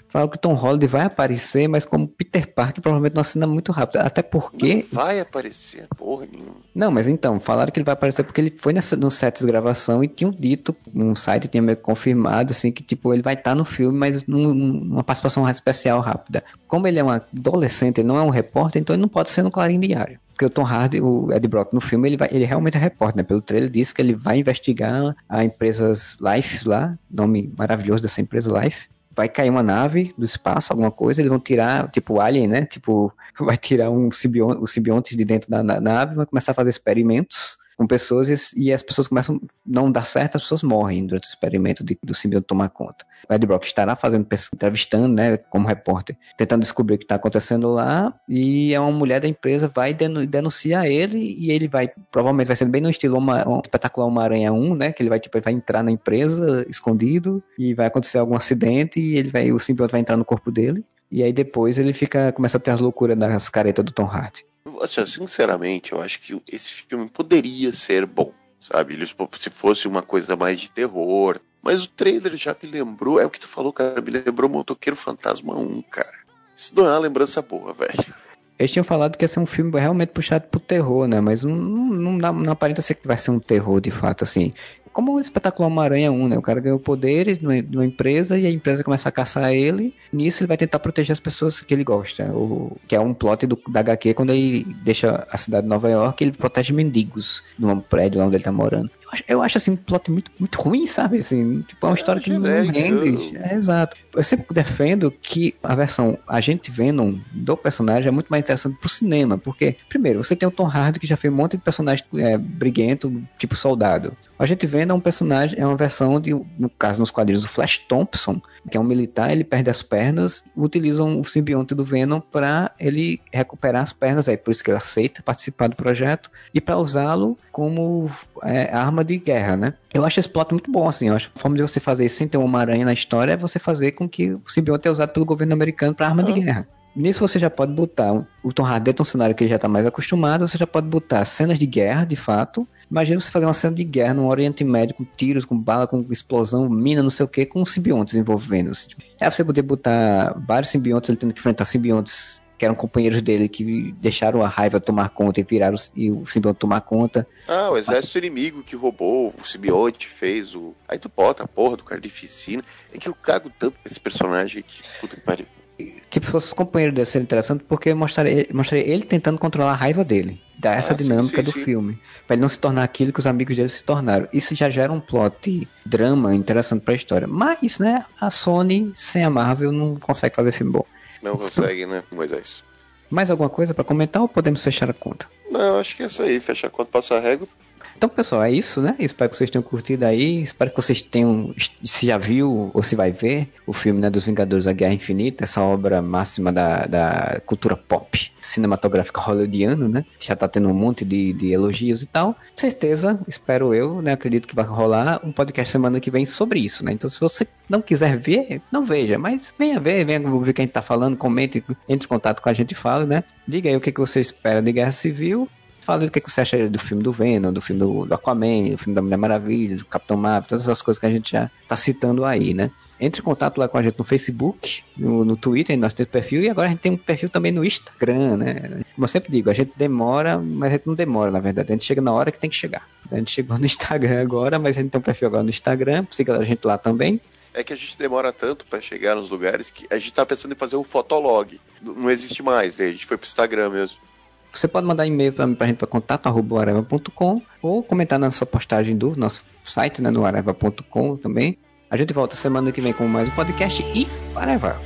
Fala que Tom Holland vai aparecer, mas como Peter Parker, provavelmente não assina muito rápido. Até porque. Não vai aparecer, porra nenhuma. Não, mas então, falaram que ele vai aparecer porque ele foi nessa, no set de gravação e tinham dito, um site tinha meio confirmado, assim, que tipo, ele vai estar tá no filme, mas num, numa participação especial rápida. Como ele é um adolescente, ele não é um repórter, então ele não pode ser no Clarim Diário. Porque o Tom Hardy, o Ed Brock no filme, ele, vai, ele realmente é repórter, né? Pelo trailer disse que ele vai investigar a empresas Life lá, nome maravilhoso dessa empresa Life, vai cair uma nave do espaço, alguma coisa, eles vão tirar, tipo Alien, né? Tipo, vai tirar um simbionte, os simbiontes de dentro da nave, vai começar a fazer experimentos com pessoas e, e, as pessoas começam não dar certo, as pessoas morrem durante o experimento de, do simbionte tomar conta. O Ed Brock estará fazendo entrevistando, né, como repórter, tentando descobrir o que está acontecendo lá, e é uma mulher da empresa vai denunciar ele e ele vai, provavelmente vai ser bem no estilo uma, um espetacular Uma-Aranha 1, né, que ele vai, tipo, vai entrar na empresa escondido e vai acontecer algum acidente e ele vai, o simbionte vai entrar no corpo dele. E aí depois ele fica, começa a ter as loucuras das caretas do Tom Hardy assim, sinceramente, eu acho que esse filme poderia ser bom, sabe? Se fosse uma coisa mais de terror. Mas o trailer já me lembrou, é o que tu falou, cara, me lembrou Motoqueiro Fantasma 1, cara. Isso não é uma lembrança boa, velho. Eles tinham falado que ia ser um filme realmente puxado pro terror, né? Mas não, não, não, não aparenta ser que vai ser um terror de fato, assim como o espetacular Homem-Aranha 1, né? O cara ganhou poderes de uma empresa e a empresa começa a caçar ele. Nisso ele vai tentar proteger as pessoas que ele gosta. O, que é um plot do, da HQ quando ele deixa a cidade de Nova York, ele protege mendigos num prédio lá onde ele tá morando. Eu acho, eu acho assim um plot muito, muito ruim, sabe? Assim, tipo, é uma é, história que não rende. É, exato. Eu sempre defendo que a versão Agente Venom do personagem é muito mais interessante pro cinema, porque, primeiro, você tem o Tom Hardy que já fez um monte de personagem é, briguento, tipo soldado. A gente vendo é um personagem, é uma versão de, no caso nos quadrinhos, o Flash Thompson, que é um militar, ele perde as pernas, utilizam o simbionte do Venom para ele recuperar as pernas, aí por isso que ele aceita participar do projeto e para usá-lo como é, arma de guerra, né? Eu acho esse plot muito bom, assim. Eu acho a forma de você fazer isso sem ter uma aranha na história é você fazer com que o simbionte é usado pelo governo americano para arma de guerra. Nisso você já pode botar o Tom Hardy é um cenário que ele já está mais acostumado, você já pode botar cenas de guerra, de fato, Imagina você fazer uma cena de guerra no Oriente Médio com tiros, com bala, com explosão, mina, não sei o que, com simbiontes envolvendo-se. É você poder botar vários simbiontes, ele tendo que enfrentar simbiontes que eram companheiros dele que deixaram a raiva tomar conta e viraram e o simbionte tomar conta. Ah, o exército inimigo que roubou o simbionte, fez o. Aí tu bota a porra do carnificina. É que eu cago tanto pra esse personagem que puta que pariu. Tipo, se fosse os companheiros dele ser interessante, porque mostraria, mostraria ele tentando controlar a raiva dele. Dar essa ah, dinâmica sim, sim, do sim. filme. Pra ele não se tornar aquilo que os amigos dele se tornaram. Isso já gera um plot drama interessante pra história. Mas, né, a Sony sem a Marvel não consegue fazer filme bom. Não consegue, né, Moisés? Mais alguma coisa para comentar ou podemos fechar a conta? Não, acho que é isso aí. Fecha a conta, passa a régua. Então, pessoal, é isso, né? Espero que vocês tenham curtido aí. Espero que vocês tenham, se já viu ou se vai ver, o filme né, dos Vingadores A Guerra Infinita, essa obra máxima da, da cultura pop, cinematográfica hollywoodiana, né? Já tá tendo um monte de, de elogios e tal. Certeza, espero eu, né? Acredito que vai rolar um podcast semana que vem sobre isso, né? Então, se você não quiser ver, não veja, mas venha ver, venha ver quem tá falando, comente, entre em contato com a gente e fala, né? Diga aí o que, que você espera de Guerra Civil Fala do que, você acha do filme do Venom, do filme do, do Aquaman, do filme da Mulher Maravilha, do Capitão Marvel, todas essas coisas que a gente já tá citando aí, né? Entre em contato lá com a gente no Facebook, no, no Twitter, nós temos perfil, e agora a gente tem um perfil também no Instagram, né? Como eu sempre digo, a gente demora, mas a gente não demora, na verdade. A gente chega na hora que tem que chegar. A gente chegou no Instagram agora, mas a gente tem um perfil agora no Instagram, siga a gente lá também. É que a gente demora tanto para chegar nos lugares que a gente tá pensando em fazer um fotolog. Não existe mais, né? A gente foi pro Instagram mesmo. Você pode mandar e-mail para a gente para contato.areva.com ou comentar na nossa postagem do nosso site, né, no areva.com também. A gente volta semana que vem com mais um podcast e areva!